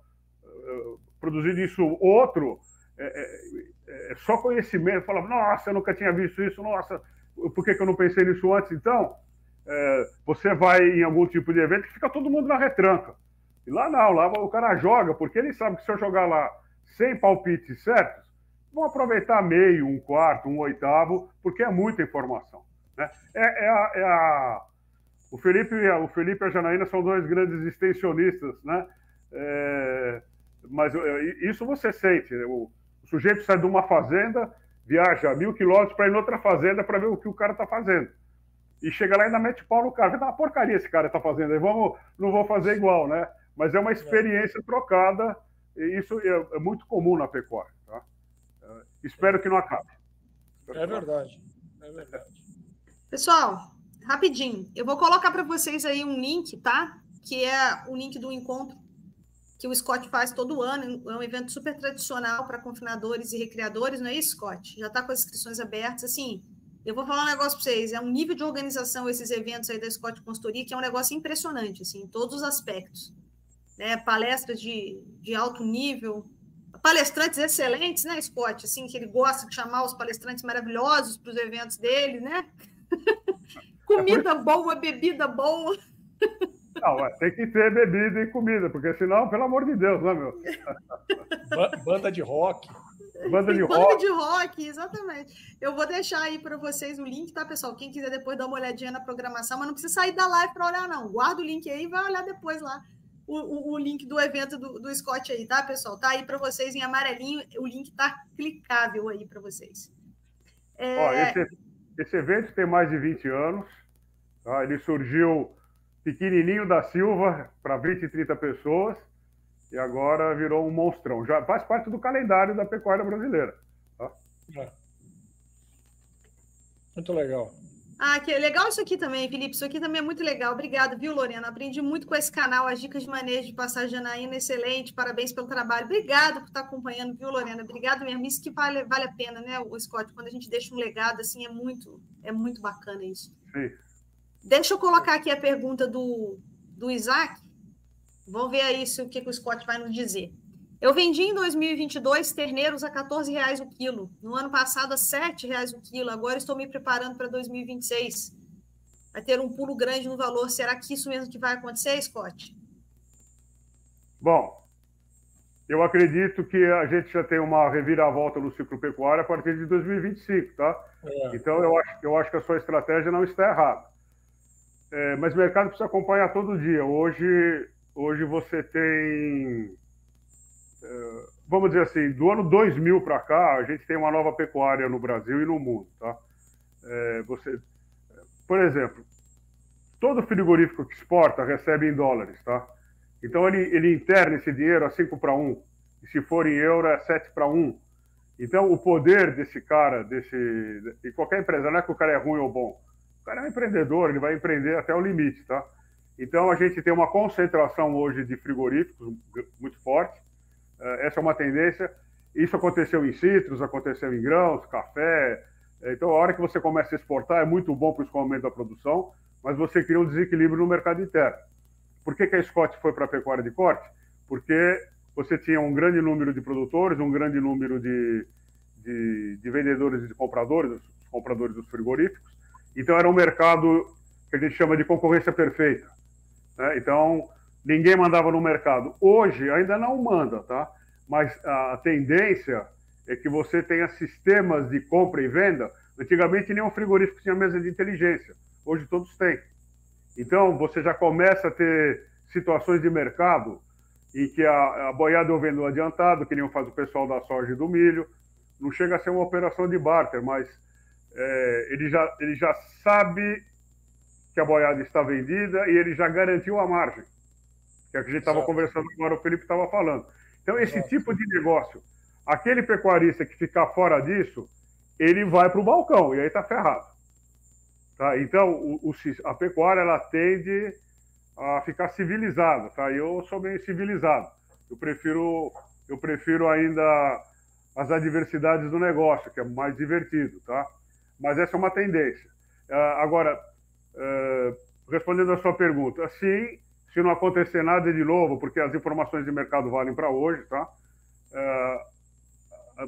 uh, produzindo isso. Outro é, é, é, só conhecimento. Fala, nossa, eu nunca tinha visto isso, nossa, por que, que eu não pensei nisso antes? Então, é, você vai em algum tipo de evento que fica todo mundo na retranca. E lá não, lá o cara joga, porque ele sabe que se eu jogar lá sem palpites certos, vão aproveitar meio, um quarto, um oitavo, porque é muita informação. Né? É, é, a, é a, o, Felipe, o Felipe e a Janaína são dois grandes extensionistas, né? É, mas isso você sente. Né? O, o sujeito sai de uma fazenda, viaja mil quilômetros para ir em outra fazenda para ver o que o cara está fazendo e chega lá e ainda mete pau no cara. Tá uma porcaria esse cara tá fazendo aí, vamos, não vou fazer igual, né? mas é uma experiência trocada, e isso é, é muito comum na pecuária. Tá? Uh, espero que não acabe. É verdade, é verdade. Pessoal, rapidinho, eu vou colocar para vocês aí um link, tá? Que é o link do encontro que o Scott faz todo ano, é um evento super tradicional para confinadores e recreadores, não é isso, Scott? Já está com as inscrições abertas, assim, eu vou falar um negócio para vocês, é um nível de organização esses eventos aí da Scott Consultoria que é um negócio impressionante, assim, em todos os aspectos. Né? Palestras de, de alto nível, palestrantes excelentes, né, Scott? Assim, que ele gosta de chamar os palestrantes maravilhosos para os eventos dele, né? (laughs) Comida boa, bebida boa. Não, tem que ter bebida e comida, porque senão, pelo amor de Deus, né, meu? Banda de rock. Banda de (laughs) Banda rock. de rock, exatamente. Eu vou deixar aí para vocês o link, tá, pessoal? Quem quiser depois dar uma olhadinha na programação, mas não precisa sair da live para olhar, não. Guarda o link aí e vai olhar depois lá. O, o, o link do evento do, do Scott aí, tá, pessoal? Tá aí para vocês em amarelinho. O link tá clicável aí para vocês. É... Ó, esse, esse evento tem mais de 20 anos. Tá? Ele surgiu pequenininho da Silva para 20, 30 pessoas e agora virou um monstrão. Já faz parte do calendário da pecuária brasileira. Tá? É. Muito legal. Ah, que legal isso aqui também, Felipe. Isso aqui também é muito legal. Obrigado, viu, Lorena? Aprendi muito com esse canal, as dicas de manejo de passagem Janaína, excelente. Parabéns pelo trabalho. Obrigado por estar acompanhando, viu, Lorena? Obrigado mesmo. Isso que vale, vale a pena, né, o Scott? Quando a gente deixa um legado assim, é muito, é muito bacana isso. Sim. Deixa eu colocar aqui a pergunta do, do Isaac. Vamos ver aí se, o que, que o Scott vai nos dizer. Eu vendi em 2022 terneiros a 14 reais o quilo. No ano passado a 7 reais o quilo. Agora estou me preparando para 2026. Vai ter um pulo grande no valor. Será que isso mesmo que vai acontecer, Scott? Bom, eu acredito que a gente já tem uma reviravolta no ciclo pecuário a partir de 2025, tá? É. Então eu acho, eu acho que a sua estratégia não está errada. É, mas o mercado precisa acompanhar todo dia. Hoje, hoje você tem é, vamos dizer assim, do ano 2000 para cá, a gente tem uma nova pecuária no Brasil e no mundo, tá? É, você, por exemplo, todo frigorífico que exporta recebe em dólares, tá? Então ele, ele interna esse dinheiro a 5 para 1, e se for em euro é 7 para 1. Então o poder desse cara, desse, de qualquer empresa, não é que o cara é ruim ou bom, o cara é um empreendedor, ele vai empreender até o limite, tá? Então a gente tem uma concentração hoje de frigoríficos muito forte, é, essa é uma tendência. Isso aconteceu em citros, aconteceu em grãos, café. É, então, a hora que você começa a exportar, é muito bom para o escoamento da produção, mas você cria um desequilíbrio no mercado interno. Por que, que a Scott foi para a pecuária de corte? Porque você tinha um grande número de produtores, um grande número de, de, de vendedores e de compradores, os compradores dos frigoríficos. Então, era um mercado que a gente chama de concorrência perfeita. Né? Então, ninguém mandava no mercado. Hoje ainda não manda, tá? Mas a tendência é que você tenha sistemas de compra e venda. Antigamente nenhum frigorífico tinha mesa de inteligência. Hoje todos têm. Então você já começa a ter situações de mercado em que a, a boiada eu vendo adiantado, que nem faz o pessoal da soja e do milho. Não chega a ser uma operação de barter, mas é, ele, já, ele já sabe que a boiada está vendida e ele já garantiu a margem que é o que a gente estava conversando agora, o Felipe estava falando. Então, esse Exato. tipo de negócio, aquele pecuarista que ficar fora disso, ele vai para o balcão e aí está ferrado. Tá? Então, o, o, a pecuária ela tende a ficar civilizada. Tá? Eu sou bem civilizado. Eu prefiro, eu prefiro ainda as adversidades do negócio, que é mais divertido. Tá? Mas essa é uma tendência. Uh, agora, uh, respondendo a sua pergunta, sim, se não acontecer nada de novo, porque as informações de mercado valem para hoje, tá? Uh,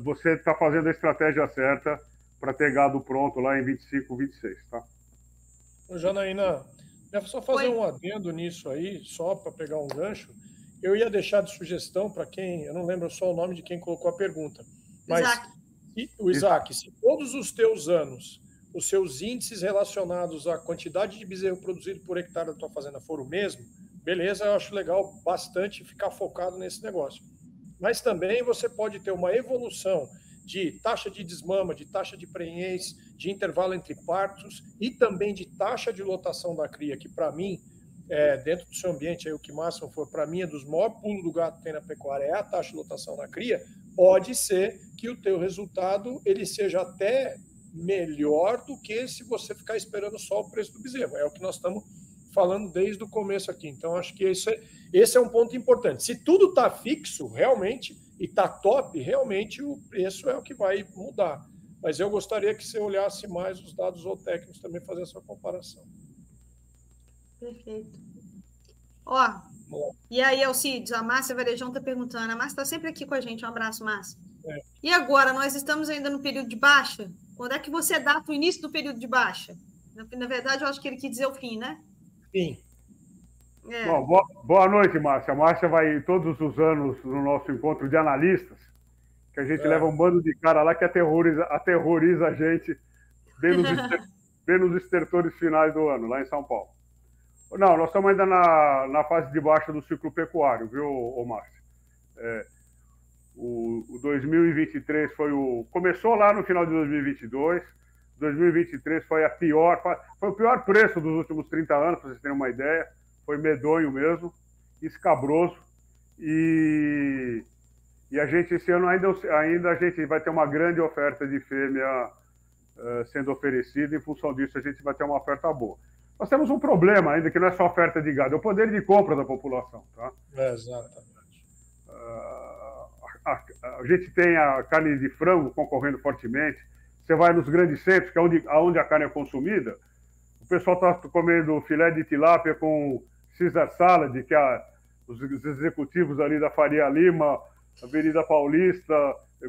você está fazendo a estratégia certa para ter gado pronto lá em 25, 26, tá? Janaína, deve só fazer Oi. um adendo nisso aí, só para pegar um gancho. Eu ia deixar de sugestão para quem, eu não lembro só o nome de quem colocou a pergunta, mas Isaac. o Isaac, se todos os teus anos os seus índices relacionados à quantidade de bezerro produzido por hectare da tua fazenda for o mesmo, beleza, eu acho legal bastante ficar focado nesse negócio. Mas também você pode ter uma evolução de taxa de desmama, de taxa de prenhez, de intervalo entre partos e também de taxa de lotação da cria, que para mim é, dentro do seu ambiente, aí, o que máximo for, para mim, é dos maiores pulos do gato que tem na pecuária, é a taxa de lotação na cria, pode ser que o teu resultado ele seja até melhor do que se você ficar esperando só o preço do bezerro. É o que nós estamos falando desde o começo aqui. Então, acho que esse é, esse é um ponto importante. Se tudo está fixo, realmente, e está top, realmente o preço é o que vai mudar. Mas eu gostaria que você olhasse mais os dados zootécnicos também, fazer essa comparação. Perfeito. Ó, Bom. e aí, Alcides, a Márcia Varejão está perguntando. A Márcia está sempre aqui com a gente. Um abraço, Márcia. É. E agora, nós estamos ainda no período de baixa? Quando é que você data o início do período de baixa? Na, na verdade, eu acho que ele quis dizer o fim, né? Sim. É. Bom, boa, boa, noite, Márcia. A Márcia vai todos os anos no nosso encontro de analistas, que a gente é. leva um bando de cara lá que aterroriza, aterroriza a gente bem nos, (laughs) bem nos estertores finais do ano, lá em São Paulo. Não, nós estamos ainda na, na fase de baixa do ciclo pecuário, viu, ô, Márcio? É, o, o 2023 foi o. Começou lá no final de 2022. 2023 foi a pior, foi o pior preço dos últimos 30 anos, para vocês terem uma ideia. Foi medonho mesmo, escabroso. E, e a gente, esse ano, ainda, ainda a gente vai ter uma grande oferta de fêmea uh, sendo oferecida. Em função disso, a gente vai ter uma oferta boa. Nós temos um problema ainda, que não é só oferta de gado, é o poder de compra da população. Tá? É, exatamente. Uh, a, a, gente tem a carne de frango concorrendo fortemente. Você vai nos grandes centros, que é onde, onde a carne é consumida, o pessoal está comendo filé de tilápia com Caesar salad, que é os executivos ali da Faria Lima, Avenida Paulista,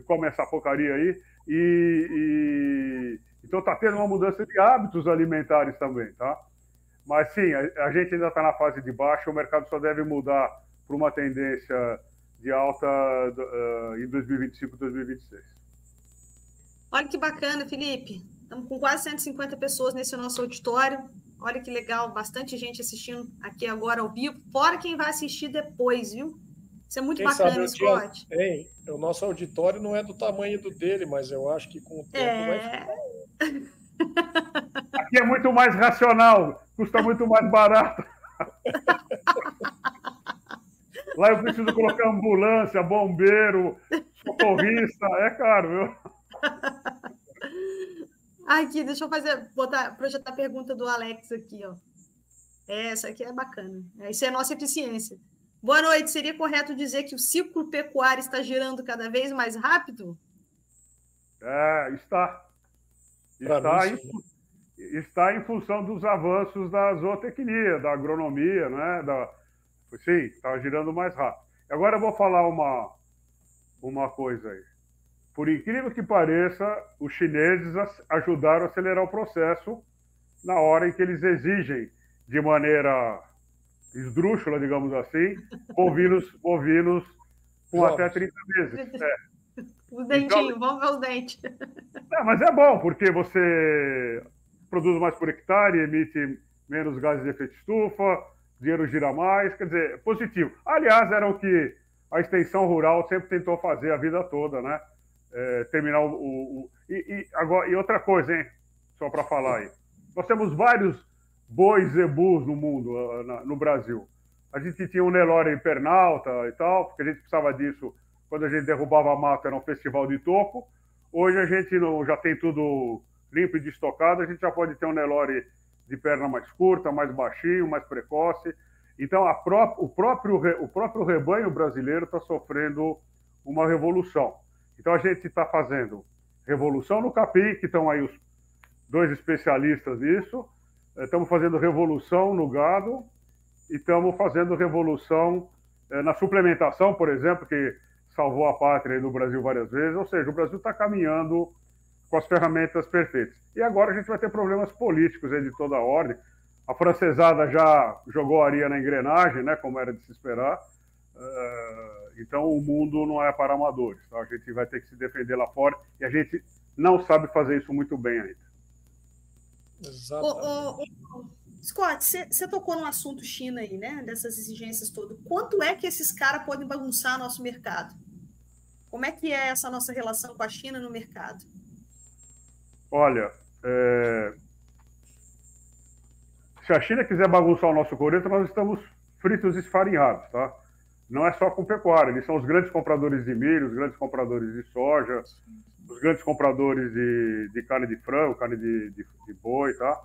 comem essa porcaria aí. E, e então está tendo uma mudança de hábitos alimentares também, tá? Mas sim, a, a gente ainda está na fase de baixa, o mercado só deve mudar para uma tendência de alta uh, em 2025 2026. Olha que bacana, Felipe. Estamos com quase 150 pessoas nesse nosso auditório. Olha que legal, bastante gente assistindo aqui agora ao vivo, fora quem vai assistir depois, viu? Isso é muito quem bacana, Scott. Hein, o nosso auditório não é do tamanho do dele, mas eu acho que com o tempo é... vai Aqui é muito mais racional, custa muito mais barato. (laughs) Lá eu preciso colocar ambulância, bombeiro, socorrista, é caro, viu? Aqui, deixa eu fazer, botar, projetar a pergunta do Alex aqui, ó. Essa aqui é bacana. Isso é a nossa eficiência. Boa noite. Seria correto dizer que o ciclo pecuário está girando cada vez mais rápido? É, está. Está em, está em função dos avanços da zootecnia, da agronomia, né? Da, sim, está girando mais rápido. Agora eu vou falar uma, uma coisa aí. Por incrível que pareça, os chineses ajudaram a acelerar o processo na hora em que eles exigem de maneira esdrúxula, digamos assim, (laughs) bovinos, bovinos com até 30 meses. (laughs) É. Os dentinhos, então, vamos ver os dentes. (laughs) É, mas é bom, porque você produz mais por hectare, emite menos gases de efeito estufa, dinheiro gira mais, quer dizer, positivo. Aliás, era o que a extensão rural sempre tentou fazer a vida toda, né? É, terminar o. o, o e, e, agora, e outra coisa, hein? Só para falar aí. Nós temos vários bois zebus no mundo, no Brasil. A gente tinha um Nelore Pernalta e tal, porque a gente precisava disso quando a gente derrubava a mata, era um festival de toco. Hoje a gente não, já tem tudo limpo e destocado, a gente já pode ter um Nelore de perna mais curta, mais baixinho, mais precoce. Então, pró o, próprio, o próprio rebanho brasileiro está sofrendo uma revolução. Então, a gente está fazendo revolução no capim, que estão aí os dois especialistas nisso, estamos fazendo revolução no gado e estamos fazendo revolução eh, na suplementação, por exemplo, que salvou a pátria no Brasil várias vezes. Ou seja, o Brasil está caminhando com as ferramentas perfeitas. E agora a gente vai ter problemas políticos de toda a ordem. A francesada já jogou areia na engrenagem, né, como era de se esperar. Uh, então o mundo não é para amadores. Tá? A gente vai ter que se defender lá fora e a gente não sabe fazer isso muito bem ainda. Exatamente. Scott, você tocou no assunto China aí, né? Dessas exigências todas. Quanto é que esses caras podem bagunçar nosso mercado? Como é que é essa nossa relação com a China no mercado? Olha, é... se a China quiser bagunçar o nosso coreto, nós estamos fritos e esfarinhados, tá? Não é só com pecuária, eles são os grandes compradores de milho, os grandes compradores de soja, os grandes compradores de, de carne de frango, carne de, de, de boi, tá?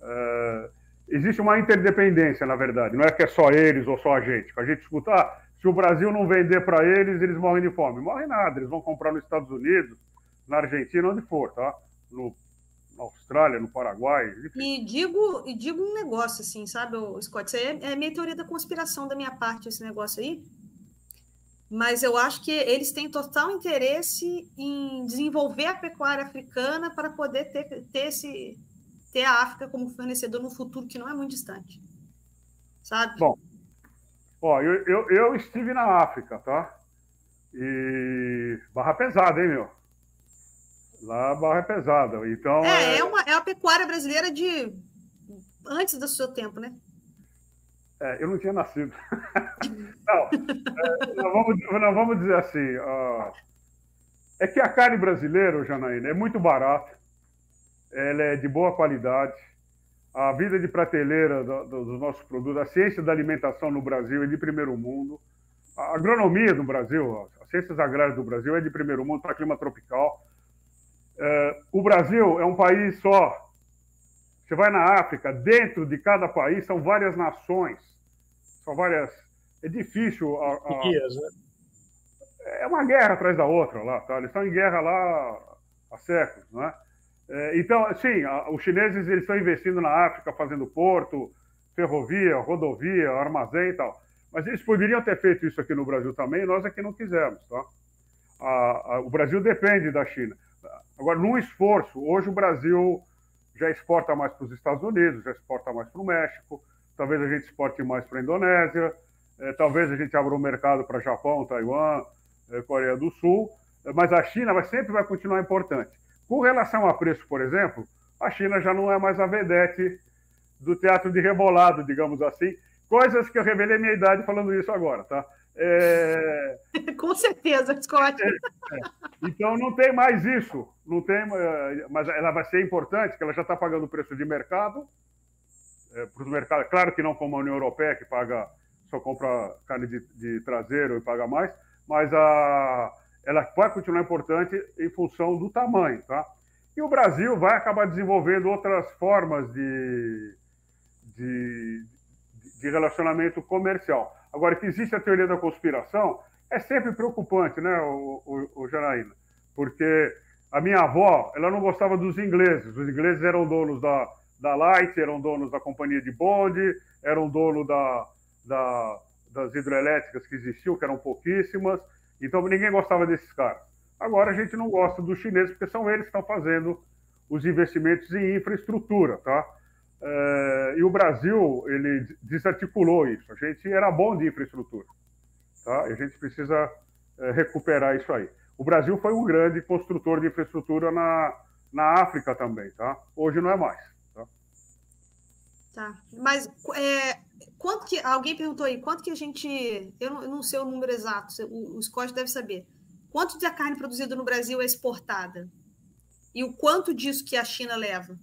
Uh, existe uma interdependência, na verdade, não é que é só eles ou só a gente. A gente escuta, ah, se o Brasil não vender para eles, eles morrem de fome. Morrem nada, eles vão comprar nos Estados Unidos, na Argentina, onde for, tá? No, na Austrália, no Paraguai. Enfim. E digo, e digo um negócio assim, sabe, Scott? Isso aí é, é meio teoria da conspiração da minha parte, esse negócio aí. Mas eu acho que eles têm total interesse em desenvolver a pecuária africana para poder ter, ter, esse, ter a África como fornecedor no futuro que não é muito distante. Sabe? Bom, Ó, eu, eu, eu, estive na África, tá? E barra pesada, hein, meu? Lá barra é pesada. Então, é, é... é, uma, é uma pecuária brasileira de antes do seu tempo, né? É, eu não tinha nascido. (laughs) não, é, nós, vamos, nós, vamos, dizer assim, uh, é que a carne brasileira, Janaína, é muito barata, ela é de boa qualidade, a vida de prateleira do, do, dos nossos produtos, a ciência da alimentação no Brasil é de primeiro mundo, a agronomia no Brasil, as ciências agrárias do Brasil é de primeiro mundo para clima tropical. É, o Brasil é um país só. Você vai na África, dentro de cada país são várias nações, são várias. É difícil. A, a... Né? É uma guerra atrás da outra lá, tá? Eles estão em guerra lá há séculos, né? É, então, sim, os chineses eles estão investindo na África, fazendo porto, ferrovia, rodovia, armazém e tal. Mas eles poderiam ter feito isso aqui no Brasil também, nós aqui não quisemos, tá? O Brasil depende da China. Agora, num esforço, hoje o Brasil já exporta mais para os Estados Unidos, já exporta mais para o México, talvez a gente exporte mais para a Indonésia, é, talvez a gente abra um mercado para Japão, Taiwan, é, Coreia do Sul, mas a China vai, sempre vai continuar importante. Com relação a preço, por exemplo, a China já não é mais a vedete do teatro de rebolado, digamos assim. Coisas que eu revelei minha idade falando isso agora, tá? É... (laughs) Com certeza, Scott. É, é. Então não tem mais isso, não tem, é, mas ela vai ser importante, que ela já está pagando o preço de mercado é, para os mercados. Claro que não como a União Europeia que paga só compra carne de, de traseiro e paga mais, mas a ela vai continuar importante em função do tamanho, tá? E o Brasil vai acabar desenvolvendo outras formas de, de, de relacionamento comercial. Agora, que existe a teoria da conspiração, é sempre preocupante, né, o, o, o Janaína? Porque a minha avó, ela não gostava dos ingleses. Os ingleses eram donos da, da Light, eram donos da companhia de bonde, eram donos da, da, das hidrelétricas que existiam, que eram pouquíssimas. Então ninguém gostava desses caras. Agora a gente não gosta dos chineses porque são eles que estão fazendo os investimentos em infraestrutura, tá? É, e o Brasil ele desarticulou isso. A gente era bom de infraestrutura, tá? A gente precisa é, recuperar isso aí. O Brasil foi um grande construtor de infraestrutura na, na África também, tá? Hoje não é mais. Tá. tá. Mas é, Quanto que. Alguém perguntou aí, quanto que a gente. Eu não, eu não sei o número exato, o, o Scott deve saber. Quanto da carne produzida no Brasil é exportada? E o quanto disso que a China leva?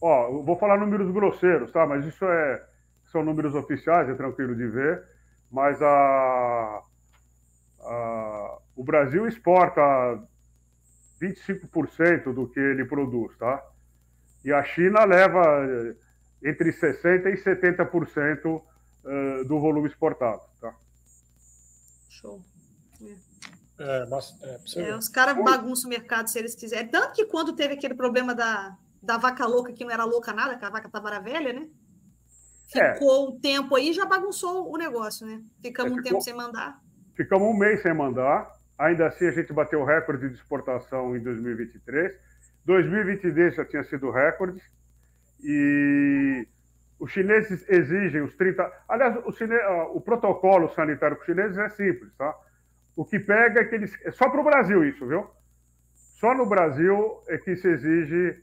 Ó, eu vou falar números grosseiros, tá? Mas isso é, são números oficiais, é tranquilo de ver. Mas a, a, o Brasil exporta 25% do que ele produz, tá? E a China leva entre 60% e 70% eh, do volume exportado. Tá? Show. É. É, mas, é, é, os caras bagunçam o mercado se eles quiserem. Tanto que quando teve aquele problema da, da vaca louca, que não era louca nada, que a vaca estava velha, né? É. Ficou um tempo aí já bagunçou o negócio, né? Ficamos um tempo sem mandar. Ficamos um mês sem mandar. Ainda assim, a gente bateu o recorde de exportação em 2023. 2022 já tinha sido recorde. E os chineses exigem os 30. Aliás, o, chine... o protocolo sanitário para os chineses é simples, tá? O que pega é que eles. É só para o Brasil isso, viu? Só no Brasil é que se exige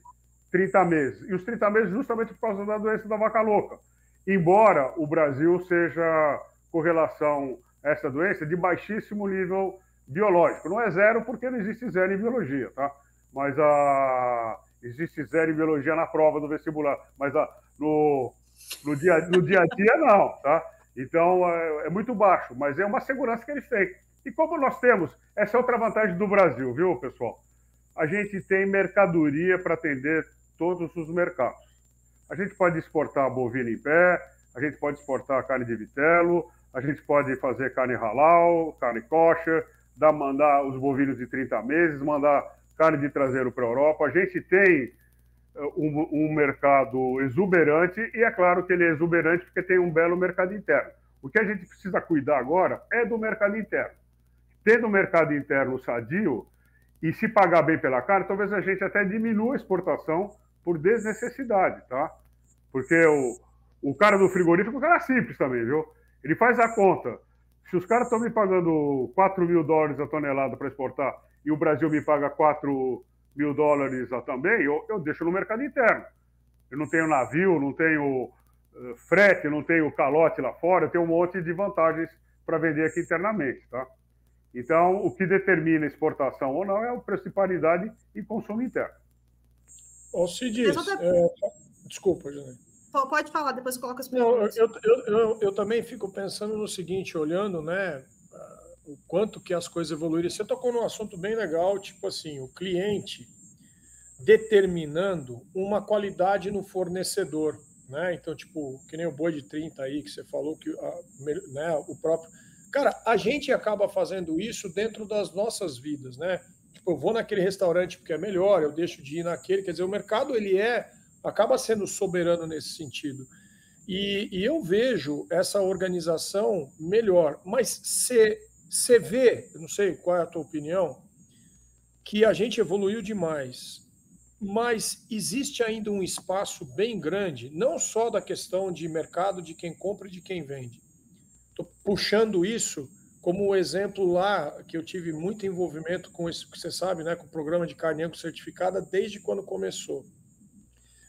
30 meses. E os 30 meses justamente por causa da doença da vaca louca. Embora o Brasil seja, com relação a essa doença, de baixíssimo nível biológico. Não é zero porque não existe zero em biologia, tá? Mas a existe zero em biologia na prova do vestibular, mas ah, no, no, dia, no dia a dia não, tá? Então é, é muito baixo, mas é uma segurança que eles têm. E como nós temos, essa é outra vantagem do Brasil, viu, pessoal? A gente tem mercadoria para atender todos os mercados. A gente pode exportar bovina em pé, a gente pode exportar carne de vitelo, a gente pode fazer carne halal, carne kosher, dar, mandar os bovinos de 30 meses, mandar carne de traseiro para a Europa. A gente tem eh, um, um, mercado exuberante e é claro que ele é exuberante porque tem um belo mercado interno. O que a gente precisa cuidar agora é do mercado interno. Tendo um mercado interno sadio e se pagar bem pela carne, talvez a gente até diminua a exportação por desnecessidade, tá? Porque o, o cara do frigorífico é um cara simples também, viu? Ele faz a conta. Se os caras estão me pagando 4 mil dólares a tonelada para exportar e o Brasil me paga 4 mil dólares também, eu, eu deixo no mercado interno. Eu não tenho navio, não tenho uh, frete, não tenho calote lá fora, eu tenho um monte de vantagens para vender aqui internamente, tá? Então, o que determina exportação ou não é o preço de paridade e consumo interno. Ô, Cid, é... desculpa, Janine. Pode falar, depois coloca as perguntas. Eu, eu, eu, eu, também fico pensando no seguinte, olhando, né, o quanto que as coisas evoluíram. Você tocou num assunto bem legal, tipo assim, o cliente determinando uma qualidade no fornecedor, né? Então, tipo, que nem o boi de 30 aí que você falou que a, né, o próprio Cara, a gente acaba fazendo isso dentro das nossas vidas, né? Tipo, eu vou naquele restaurante porque é melhor, eu deixo de ir naquele, quer dizer, o mercado ele é acaba sendo soberano nesse sentido. E, e eu vejo essa organização melhor, mas você vê, não sei qual é a tua opinião, que a gente evoluiu demais, mas existe ainda um espaço bem grande, não só da questão de mercado de quem compra e de quem vende. Estou puxando isso como o exemplo lá que eu tive muito envolvimento com isso que você sabe, né, com o programa de carne certificada desde quando começou.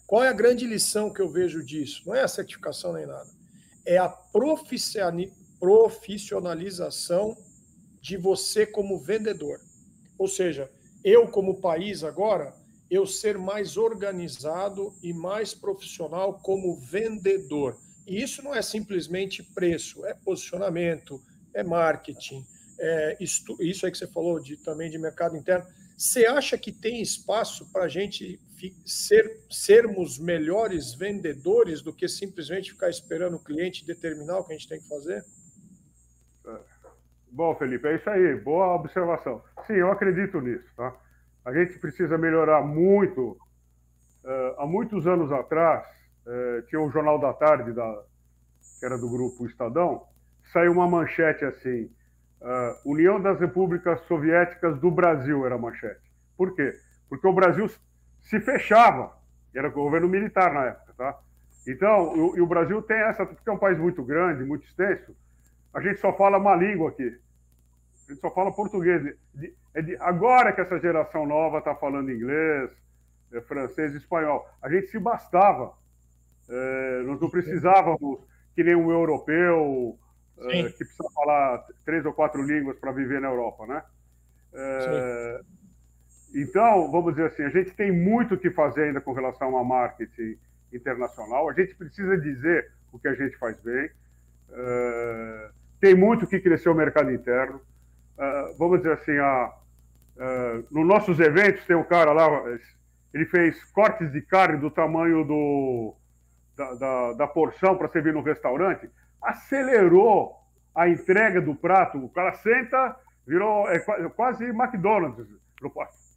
Qual é a grande lição que eu vejo disso? Não é a certificação nem nada. É a profissionalização de você como vendedor. Ou seja, eu como país agora, eu ser mais organizado e mais profissional como vendedor. E isso não é simplesmente preço, é posicionamento, é marketing, é isso, aí que você falou de, também de mercado interno. Você acha que tem espaço para a gente ser, sermos melhores vendedores do que simplesmente ficar esperando o cliente determinar o que a gente tem que fazer? É. Bom, Felipe, é isso aí. Boa observação. Sim, eu acredito nisso. Tá? A gente precisa melhorar muito. Uh, há muitos anos atrás, uh, tinha o Jornal da Tarde, da, que era do grupo Estadão, saiu uma manchete assim: Uh, União das Repúblicas Soviéticas do Brasil era a manchete. Por quê? Porque o Brasil se fechava, era o governo militar na época, tá? Então, o, e o Brasil tem essa, porque é um país muito grande, muito extenso, a gente só fala uma língua aqui. A gente só fala português. É de, agora que essa geração nova está falando inglês, é, francês e espanhol. A gente se bastava. É, nós não precisávamos, que nem um europeu, uh, que precisa falar três ou quatro línguas para viver na Europa, né? Uh, então, vamos dizer assim, a gente tem muito o que fazer ainda com relação a marketing internacional. A gente precisa dizer o que a gente faz bem. Uh, tem muito que crescer o mercado interno. vamos dizer assim, a, nos nossos eventos tem um cara lá, ele fez cortes de carne do tamanho do, da, da, da porção para servir no restaurante acelerou a entrega do prato. O cara senta, virou é, quase McDonald's,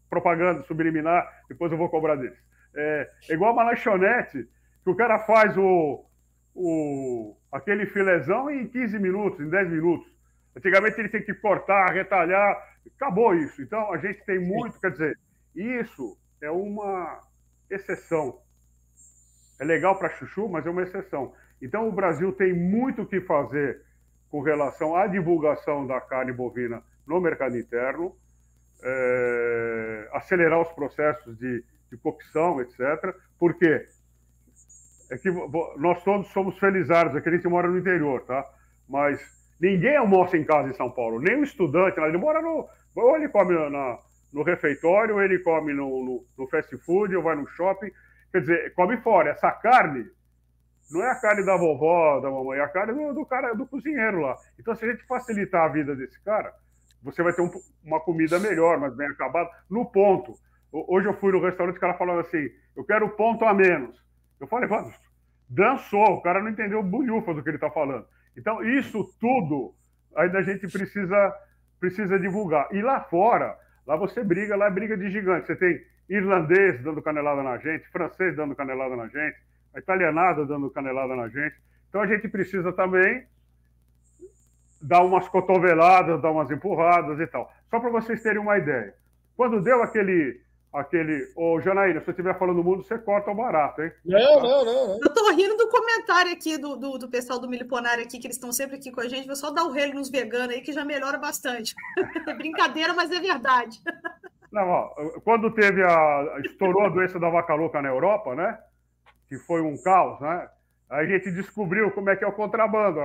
propaganda subliminar, depois eu vou cobrar deles. É, é igual uma lanchonete, que o cara faz o, o, aquele filezão em 15 minutos, em 10 minutos. Antigamente ele tem que cortar, retalhar, acabou isso. Então a gente tem muito, quer dizer, isso é uma exceção. É legal para chuchu, mas é uma exceção. Então, o Brasil tem muito o que fazer com relação à divulgação da carne bovina no mercado interno, é, acelerar os processos de, de cocção, etc. Porque é que nós todos somos felizardos, aqui a gente mora no interior, tá? Mas ninguém almoça em casa em São Paulo, nem o estudante, ele mora no. Ou ele come na, no refeitório, ou ele come no, no, no fast food, ou vai no shopping. Quer dizer, come fora. Essa carne não é a carne da vovó, da mamãe, é a carne do, do cara, do cozinheiro lá. Então, se a gente facilitar a vida desse cara, você vai ter um, uma comida melhor, mas bem acabada, no ponto. Hoje eu fui no restaurante, o cara falando assim, eu quero ponto a menos. Eu falei, mano, dançou, o cara não entendeu bulhufa do que ele está falando. Então, isso tudo ainda a gente precisa, precisa divulgar. E lá fora, lá você briga, lá é briga de gigante. Você tem irlandês dando canelada na gente, francês dando canelada na gente, a italianada dando canelada na gente. Então a gente precisa também dar umas cotoveladas, dar umas empurradas e tal. Só para vocês terem uma ideia. Quando deu aquele aquele. Ô, Janaína, se você estiver falando do mundo, você corta o barato, hein? Não, não, não. não. Eu tô rindo do comentário aqui do, do, do pessoal do Miliponário aqui, que eles estão sempre aqui com a gente. Vou só dar o relo nos veganos aí, que já melhora bastante. É (laughs) brincadeira, mas é verdade. Não, ó, quando teve a. estourou a doença da vaca louca na Europa, né? Que foi um caos, né? A gente descobriu como é que é o contrabando.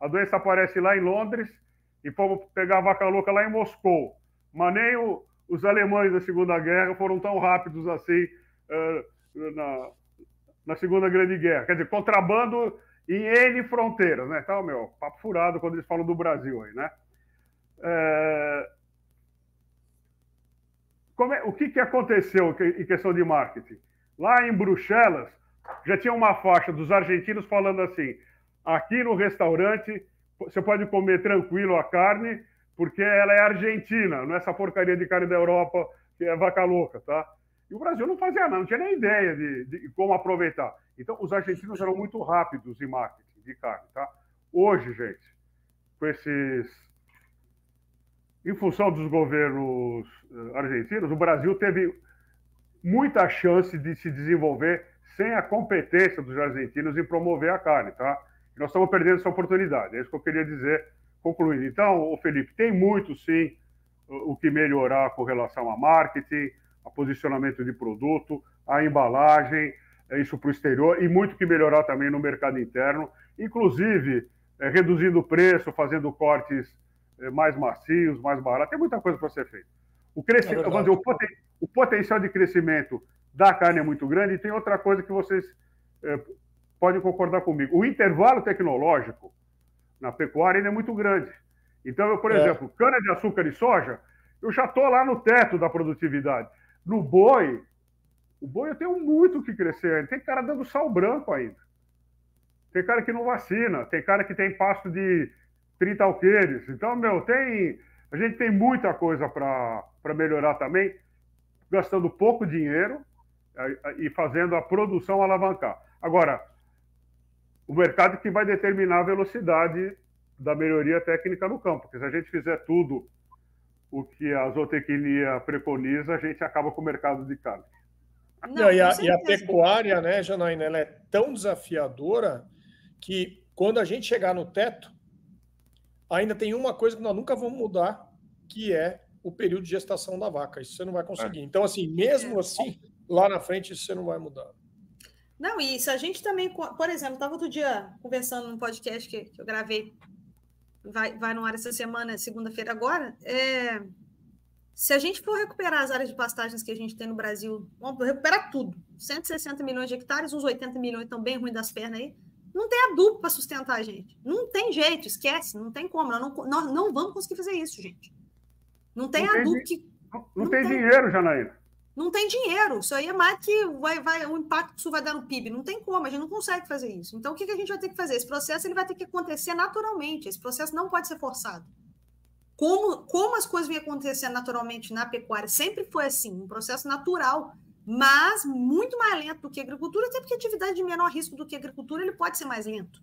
A, doença aparece lá em Londres e fomos pegar a vaca louca lá em Moscou. Mas nem o, os alemães da Segunda Guerra foram tão rápidos assim uh, na, na Segunda Grande Guerra. Quer dizer, contrabando em N fronteiras, né? Então, meu, papo furado quando eles falam do Brasil aí, né? É... É, o que, que aconteceu em questão de marketing? Lá em Bruxelas, já tinha uma faixa dos argentinos falando assim: aqui no restaurante você pode comer tranquilo a carne, porque ela é argentina, não é essa porcaria de carne da Europa que é vaca louca, tá? E o Brasil não fazia nada, não tinha nem ideia de, de como aproveitar. Então, os argentinos eram muito rápidos em marketing de carne, tá? Hoje, gente, com esses. Em função dos governos eh, argentinos, o Brasil teve muita chance de se desenvolver sem a competência dos argentinos em promover a carne, tá? E nós estamos perdendo essa oportunidade. É isso que eu queria dizer concluindo. Então, o Felipe, tem muito sim o que melhorar com relação a marketing, a posicionamento de produto, a embalagem, é isso para o exterior, e muito que melhorar também no mercado interno, inclusive é, reduzindo o preço, fazendo cortes é, mais macios, mais baratos. Tem muita coisa para ser feita. O, é dizer, o, poten o, potencial de crescimento da carne é muito grande, e tem outra coisa que vocês é, podem concordar comigo. O intervalo tecnológico na pecuária ainda é muito grande. Então, eu, por é. exemplo, cana-de-açúcar e soja, eu já estou lá no teto da produtividade. No boi, o boi eu tenho muito que crescer. Tem cara dando sal branco ainda. Tem cara que não vacina, tem cara que tem pasto de 30 alqueires. Então, meu, tem. A gente tem muita coisa para melhorar também, gastando pouco dinheiro e fazendo a produção alavancar. Agora, o mercado que vai determinar a velocidade da melhoria técnica no campo. Porque se a gente fizer tudo o que a zootecnia preconiza, a gente acaba com o mercado de carne. Não, e, a, e, a, pecuária, né, Janaína, ela é tão desafiadora que quando a gente chegar no teto, ainda tem uma coisa que nós nunca vamos mudar, que é o período de gestação da vaca. Isso você não vai conseguir. É. Então, assim, mesmo assim, lá na frente, isso você não vai mudar. Não, e se a gente também, por exemplo, estava outro dia conversando num podcast que, que eu gravei, vai, vai no ar essa semana, segunda-feira agora, é, se a gente for recuperar as áreas de pastagens que a gente tem no Brasil, vamos recuperar tudo, 160 milhões de hectares, uns 80 milhões estão bem ruins das pernas aí, não tem adubo para sustentar a gente. Não tem jeito, esquece, não tem como. Nós não, nós não vamos conseguir fazer isso, gente. Não tem não adubo tem, que. Não, não tem, tem, dinheiro, Janaína não tem dinheiro. Isso aí é mais que vai, vai, o impacto que isso vai dar no PIB. Não tem como, a gente não consegue fazer isso. Então, o que, que a gente vai ter que fazer? Esse processo ele vai ter que acontecer naturalmente. Esse processo não pode ser forçado. Como, como as coisas vêm acontecendo naturalmente na pecuária, sempre foi assim, um processo natural, mas muito mais lento do que a agricultura, até porque atividade de menor risco do que a agricultura, ele pode ser mais lento.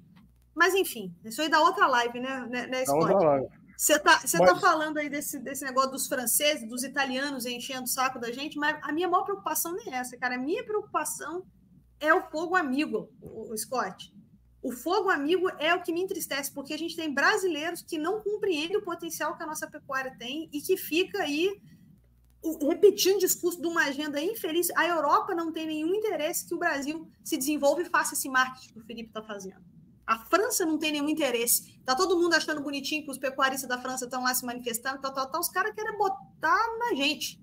Mas, enfim, isso aí dá outra live, né, né, né Scott? Outra live. Você está tá mas... tá falando aí desse, desse negócio dos franceses, dos italianos enchendo o saco da gente, mas a minha maior preocupação nem é essa, cara. A minha preocupação é o fogo amigo, o, Scott. O fogo amigo é o que me entristece, porque a gente tem brasileiros que não compreendem o potencial que a nossa pecuária tem e que fica aí repetindo o discurso de uma agenda infeliz. A Europa não tem nenhum interesse que o Brasil se desenvolva e faça esse marketing que o Felipe está fazendo. A França não tem nenhum interesse. Tá todo mundo achando bonitinho que os pecuaristas da França estão lá se manifestando, tal, tal, tal. Os caras querem botar na gente.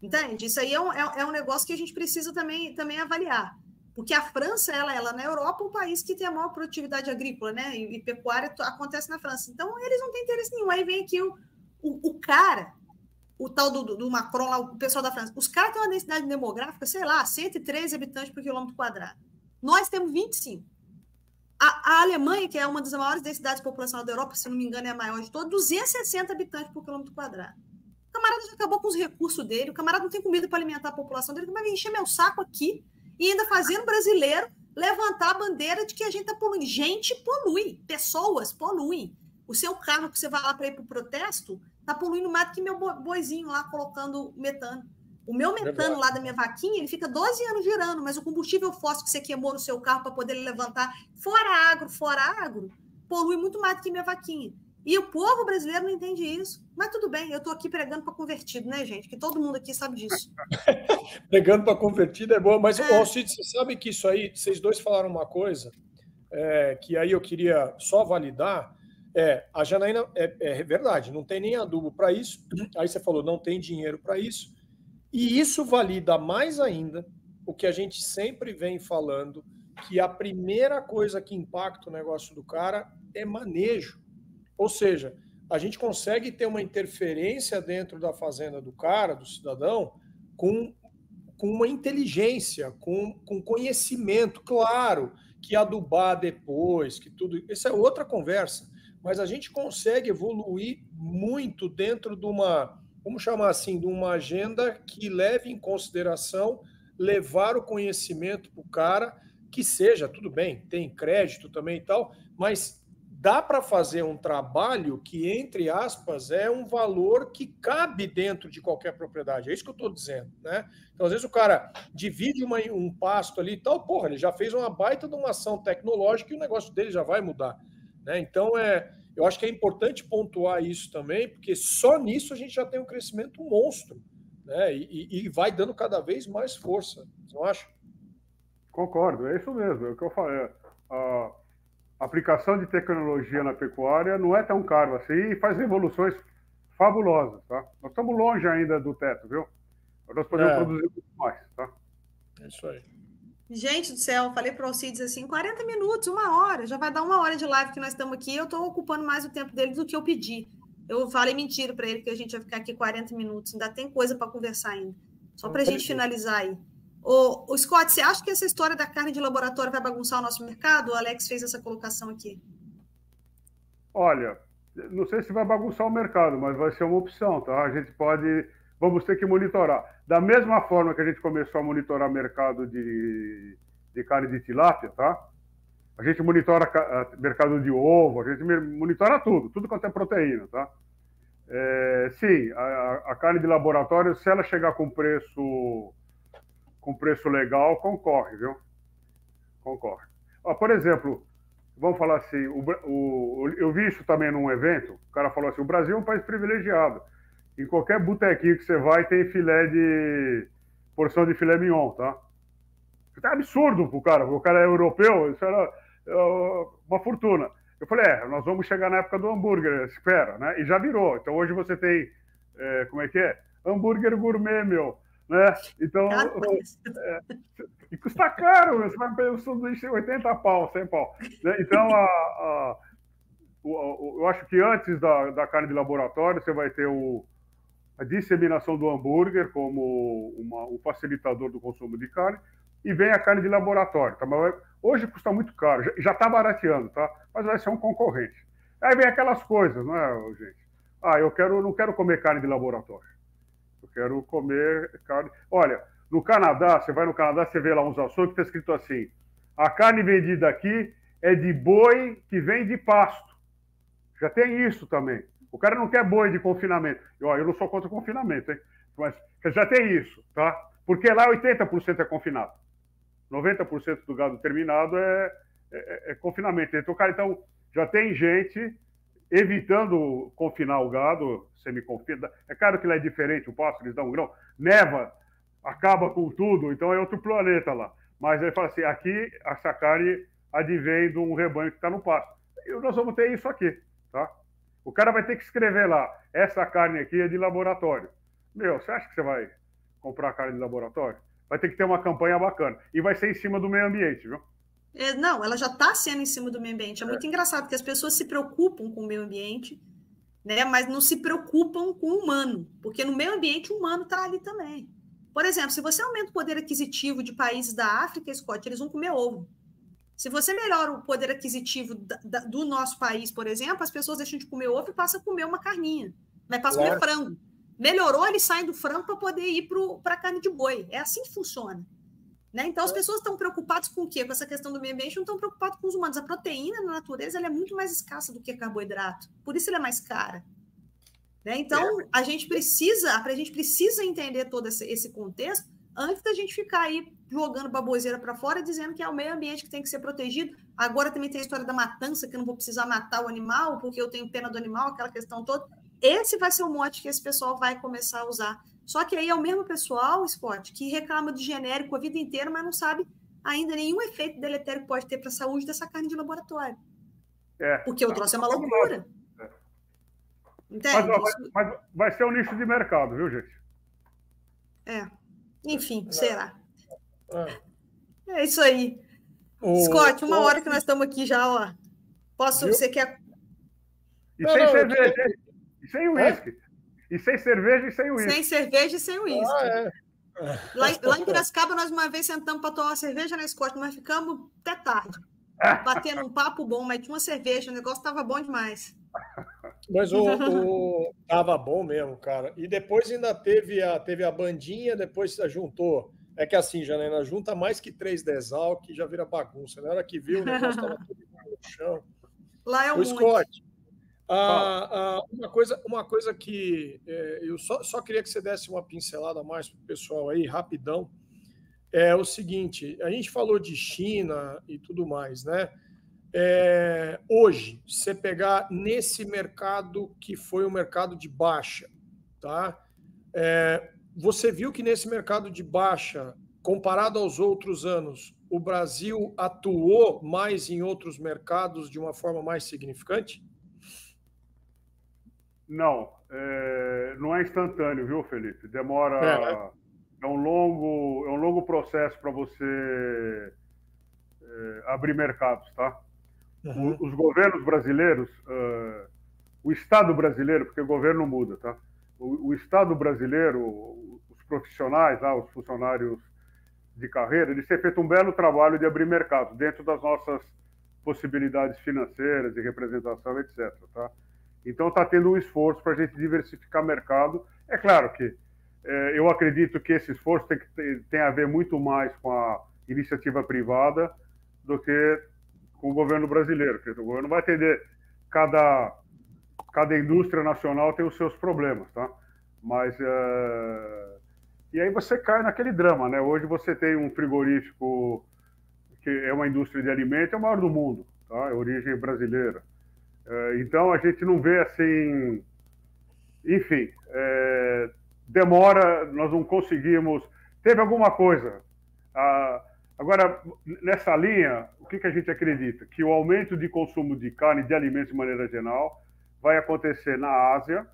Entende? Isso aí é um, é, é um negócio que a gente precisa também, também avaliar. Porque a França, ela, ela na Europa, é o país que tem a maior produtividade agrícola, né? E, e pecuária acontece na França. Então, eles não têm interesse nenhum. Aí vem aqui o, o, o cara, o tal do, do Macron, lá, o pessoal da França. Os caras têm uma densidade demográfica, sei lá, 113 habitantes por quilômetro quadrado. Nós temos 25. A, a Alemanha, que é uma das maiores densidades populacionais da Europa, se não me engano, é a maior de todas, 260 habitantes por quilômetro quadrado. O camarada já acabou com os recursos dele, o camarada não tem comida para alimentar a população dele, como vai encher meu saco aqui e ainda fazendo brasileiro levantar a bandeira de que a gente está poluindo. Gente polui, pessoas poluem. O seu carro que você vai lá para ir para o protesto está poluindo mais do que meu boizinho lá colocando metano. O meu metano lá da minha vaquinha, ele fica 12 anos girando, mas o combustível fóssil que você queimou no seu carro para poder levantar, fora agro, fora agro, polui muito mais do que minha vaquinha. E o povo brasileiro não entende isso. Mas tudo bem, eu estou aqui pregando para convertido, né, gente? Que todo mundo aqui sabe disso. (laughs) pregando para convertido é bom, mas, é. Alcide, você sabe que isso aí, vocês dois falaram uma coisa é, que aí eu queria só validar. É, a Janaína, é, é verdade, não tem nem adubo para isso. Aí você falou, não tem dinheiro para isso. E isso valida mais ainda o que a gente sempre vem falando, que a primeira coisa que impacta o negócio do cara é manejo. Ou seja, a gente consegue ter uma interferência dentro da fazenda do cara, do cidadão, com, com uma inteligência, com, com conhecimento, claro, que adubar depois, que tudo. Isso é outra conversa. Mas a gente consegue evoluir muito dentro de uma, vamos chamar assim, de uma agenda que leve em consideração levar o conhecimento para o cara, que seja, tudo bem, tem crédito também e tal, mas dá para fazer um trabalho que, entre aspas, é um valor que cabe dentro de qualquer propriedade. É isso que eu estou dizendo, né? Então, às vezes, o cara divide uma, um pasto ali e tal, porra, ele já fez uma baita de uma ação tecnológica e o negócio dele já vai mudar. Né? Então, é, eu acho que é importante pontuar isso também, porque só nisso a gente já tem um crescimento monstro, né? E, e, vai dando cada vez mais força, não acha? Concordo, é isso mesmo, é o que eu falei. Uh aplicação de tecnologia na pecuária não é tão caro assim e faz evoluções fabulosas, tá? Nós estamos longe ainda do teto, viu? Nós podemos é. produzir muito mais, tá? É isso aí. Gente do céu, falei para o Alcides assim, 40 minutos, uma hora, já vai dar uma hora de live que nós estamos aqui, eu estou ocupando mais o tempo dele do que eu pedi. Eu falei mentira para ele que a gente vai ficar aqui 40 minutos, ainda tem coisa para conversar ainda. Só para a gente finalizar aí. O, o, Scott, você acha que essa história da carne de laboratório vai bagunçar o nosso mercado? O Alex fez essa colocação aqui. Olha, não sei se vai bagunçar o mercado, mas vai ser uma opção, tá? A gente pode, vamos ter que monitorar. Da mesma forma que a gente começou a monitorar mercado de, de carne de tilápia, tá? A gente monitora mercado de ovo, a gente monitora tudo, tudo quanto é proteína, tá? É, sim, a, a carne de laboratório, se ela chegar com preço com preço legal, concorre, viu? Concorre. Por exemplo, vamos falar assim, o, o, eu vi isso também num evento, o cara falou assim, o Brasil é um país privilegiado. Em qualquer botequinho que você vai, tem filé de... porção de filé mignon, tá? Isso é absurdo pro cara, o cara é europeu, isso era é, uma fortuna. Eu falei, é, nós vamos chegar na época do hambúrguer, espera, né? E já virou. Então hoje você tem, é, como é que é? Hambúrguer gourmet, meu. Né? Então, é, e custa caro, você vai pegar um sanduíche 80 pau, 100 pau. Né? Então, a, a, eu acho que antes da, da carne de laboratório, você vai ter o, a disseminação do hambúrguer como uma, um facilitador do consumo de carne, e vem a carne de laboratório. Tá? Mas hoje custa muito caro, já está barateando, tá? mas vai ser um concorrente. Aí vem aquelas coisas, não é, gente? Ah, eu quero, não quero comer carne de laboratório. Eu quero comer carne. Olha, no Canadá, você vai no Canadá, você vê lá uns açougues que está escrito assim: a carne vendida aqui é de boi que vem de pasto. Já tem isso também. O cara não quer boi de confinamento. Eu, não sou contra o confinamento, hein? Mas já tem isso, tá? Porque lá 80% é confinado. 90% do gado terminado é, é, é confinamento. Então, cara, então já tem gente evitando confinar o gado, semi-confina. É claro que lá é diferente, o pasto eles dão um grão, neva, acaba com tudo, então é outro planeta lá. Mas ele fala assim, aqui essa carne advém de um rebanho que está no pasto. E nós vamos ter isso aqui, tá? O cara vai ter que escrever lá, essa carne aqui é de laboratório. Meu, você acha que você vai comprar carne de laboratório? Vai ter que ter uma campanha bacana. E vai ser em cima do meio ambiente, viu? É, não, ela já está sendo em cima do meio ambiente. É, é muito engraçado que as pessoas se preocupam com o meio ambiente, né, mas não se preocupam com o humano, porque no meio ambiente o humano está ali também. Por exemplo, se você aumenta o poder aquisitivo de países da África, Scott, eles vão comer ovo. Se você melhora o poder aquisitivo da, da, do nosso país, por exemplo, as pessoas deixam de comer ovo e passam a comer uma carninha, mas passam a comer frango. Melhorou, eles saem do frango para poder ir para a carne de boi. É assim que funciona. Né? Então, as pessoas estão preocupadas com o quê? Com essa questão do meio ambiente, não estão preocupadas com os humanos. A proteína na natureza é muito mais escassa do que carboidrato, por isso ela é mais cara. Né? Então, é. a gente precisa, a gente precisa entender todo esse, esse contexto antes da gente ficar aí jogando baboseira para fora, dizendo que é o meio ambiente que tem que ser protegido. Agora também tem a história da matança, que eu não vou precisar matar o animal, porque eu tenho pena do animal, aquela questão toda. Esse vai ser o mote que esse pessoal vai começar a usar. Só que aí é o mesmo pessoal, Scott, que reclama de genérico a vida inteira, mas não sabe ainda nenhum efeito deletério que pode ter para a saúde dessa carne de laboratório. É, porque o troço é uma loucura. É. Entende? Mas, mas, vai ser um nicho de mercado, viu, gente? É. Enfim, será. É, é isso aí. O... Scott, uma hora que nós estamos aqui já, ó. Posso? Viu? Você quer. E não, sem não, cerveja, e sem uísque. E sem cerveja e sem uísque. Sem cerveja e sem uísque. Ah, é. lá, lá, em Piracicaba, nós uma vez sentamos para tomar uma cerveja na Scott, mas ficamos até tarde. Batendo um papo bom, mas tinha uma cerveja, o negócio estava bom demais. (laughs) Mas o, (laughs) o, tava bom mesmo, cara. E depois ainda teve a, teve a bandinha, depois juntou. É que assim, Janaína, junta mais que três desal que já vira bagunça. Na hora que viu, o negócio estava (laughs) tudo no chão. Lá é o, o Scott. Ah, ah, uma, coisa, uma coisa que é, eu só, só queria que você desse uma pincelada mais para o pessoal aí, rapidão. É o seguinte: a gente falou de China e tudo mais, né? É, hoje, você pegar nesse mercado que foi um mercado de baixa, tá? É, você viu que nesse mercado de baixa, comparado aos outros anos, o Brasil atuou mais em outros mercados de uma forma mais significante? Não, é, não é instantâneo, viu, Felipe? Demora. É, é um longo, é um longo processo para você é, abrir mercados, tá? Uhum. Os governos brasileiros, uh, o Estado brasileiro, porque o governo muda, tá? O, o Estado brasileiro, os profissionais, ah, os funcionários de carreira, eles têm feito um belo trabalho de abrir mercado dentro das nossas possibilidades financeiras, de representação, etc. Tá? Então está tendo um esforço para a gente diversificar mercado. É claro que eu acredito que esse esforço tem, que tem a ver muito mais com a iniciativa privada do que com o governo brasileiro, porque o governo vai atender cada cada indústria nacional tem os seus problemas, tá? Mas uh... e aí você cai naquele drama, né? Hoje você tem um frigorífico que é uma indústria de alimentos, é o maior do mundo, tá? É origem brasileira. Uh, então a gente não vê assim, enfim, é... demora, nós não conseguimos. Teve alguma coisa. Uh, Agora, nessa linha, o que, que a gente acredita? Que o aumento de consumo de carne, de alimentos de maneira geral, vai acontecer na Ásia.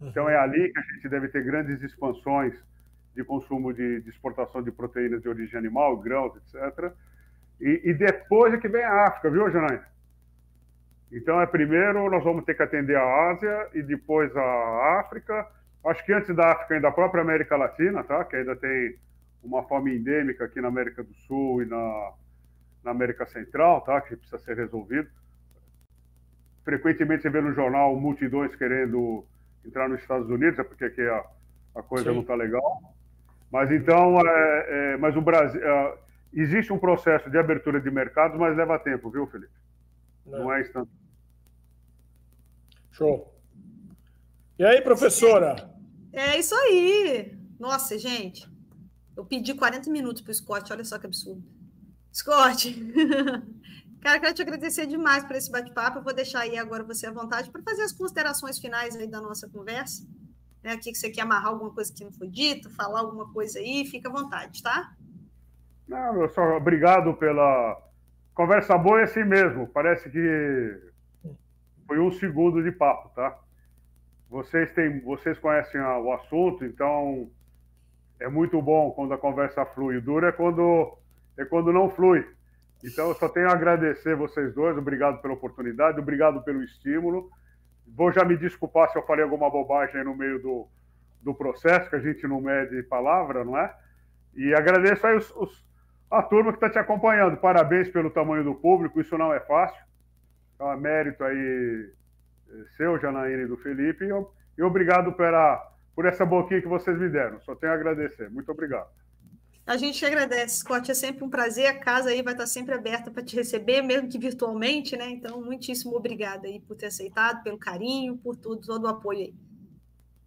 Uhum. Então, é ali que a gente deve ter grandes expansões de consumo de, de exportação de proteínas de origem animal, grãos, etc. E, e depois é que vem a África, viu, Janaína? Então, é primeiro nós vamos ter que atender a Ásia e depois a África. Acho que antes da África ainda a própria América Latina, tá? Que ainda tem uma fome endêmica aqui na América do Sul e na, na América Central, tá? Que precisa ser resolvido. Frequentemente você vê no jornal multidões querendo entrar nos Estados Unidos, é porque aqui a, a coisa Sim. não está legal. Mas então, é, é, mas o Brasil é, existe um processo de abertura de mercados, mas leva tempo, viu, Felipe? Não, não é instantâneo. Show. E aí, professora? É isso aí. Nossa, gente. Eu pedi 40 minutos para o Scott, olha só que absurdo. Scott, (laughs) cara, quero te agradecer demais por esse bate-papo. Eu vou deixar aí agora você à vontade para fazer as considerações finais aí da nossa conversa. Né, aqui que você quer amarrar alguma coisa que não foi dita, falar alguma coisa aí, fica à vontade, tá? Não, eu só obrigado pela conversa boa é assim mesmo. Parece que foi um segundo de papo, tá? Vocês têm, vocês conhecem o assunto, então é muito bom quando a conversa flui. O duro é quando, é quando não flui. Então, eu só tenho a agradecer vocês dois. Obrigado pela oportunidade, obrigado pelo estímulo. Vou já me desculpar se eu falei alguma bobagem no meio do, do processo, que a gente não mede palavra, não é? E agradeço aí os, os, a turma que está te acompanhando. Parabéns pelo tamanho do público, isso não é fácil. É mérito aí eh, seu, Janaína e do Felipe. E, e obrigado pela, por essa boquinha que vocês me deram. Só tenho a agradecer. Muito obrigado. A gente agradece, Scott. É sempre um prazer. A casa aí vai estar sempre aberta para te receber, mesmo que virtualmente, né? Então, muitíssimo obrigada aí por ter aceitado, pelo carinho, por tudo, todo o apoio aí.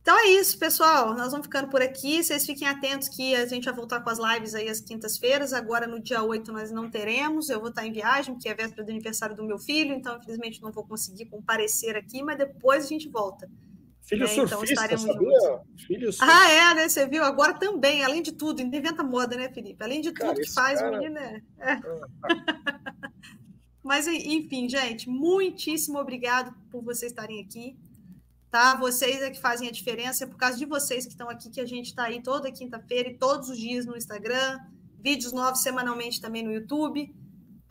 Então é isso, pessoal. Nós vamos ficando por aqui. Vocês fiquem atentos que a gente vai voltar com as lives aí às quintas-feiras. Agora, no dia 8, nós não teremos. Eu vou estar em viagem, que é véspera do aniversário do meu filho, então, infelizmente, não vou conseguir comparecer aqui, mas depois a gente volta. Filho? Então, surfista, então, sabia? Filho surfista. Ah, é, né? Você viu? Agora também, além de tudo, inventa moda, né, Felipe? Além de cara, tudo que faz, cara... o menino é. é. (laughs) Mas, enfim, gente, muitíssimo obrigado por vocês estarem aqui tá? Vocês é que fazem a diferença, é por causa de vocês que estão aqui que a gente está aí toda quinta-feira e todos os dias no Instagram, vídeos novos semanalmente também no YouTube,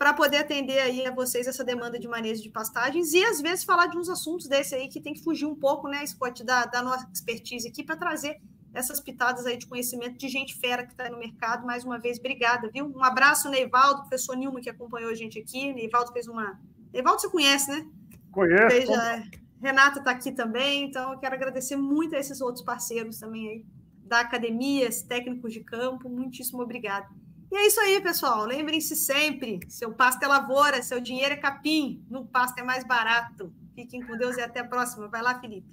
para poder atender aí a vocês essa demanda de manejo de pastagens e às vezes falar de uns assuntos desse aí que tem que fugir um pouco, né, Scott, da, da nossa expertise aqui para trazer essas pitadas aí de conhecimento de gente fera que está no mercado. Mais uma vez, obrigada, viu? Um abraço, Neivaldo, professor Nilma, que acompanhou a gente aqui. Neivaldo fez uma. Neivaldo você conhece, né? Conheço. Fez, já... Renata está aqui também, então eu quero agradecer muito a esses outros parceiros também aí da academia, técnicos de campo, muitíssimo obrigado. E é isso aí, pessoal. Lembrem-se sempre: seu pasto é lavoura, seu dinheiro é capim, no pasto é mais barato. Fiquem com Deus e até a próxima. Vai lá, Felipe.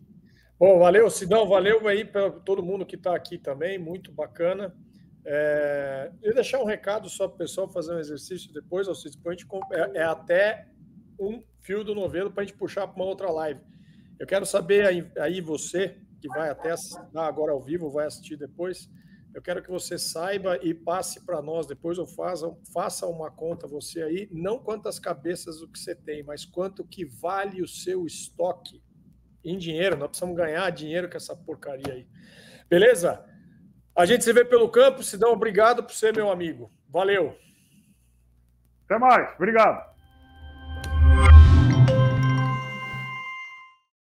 Bom, valeu, Sidão, valeu aí para todo mundo que está aqui também, muito bacana. É, eu deixar um recado só para o pessoal fazer um exercício depois, ao é, é até um fio do novelo para a gente puxar para uma outra live. Eu quero saber aí, aí você, que vai até agora ao vivo, vai assistir depois, eu quero que você saiba e passe para nós depois, ou faça, faça uma conta você aí, não quantas cabeças o que você tem, mas quanto que vale o seu estoque em dinheiro. Nós precisamos ganhar dinheiro com essa porcaria aí. Beleza? A gente se vê pelo campo. Sidão, obrigado por ser meu amigo. Valeu. Até mais. Obrigado.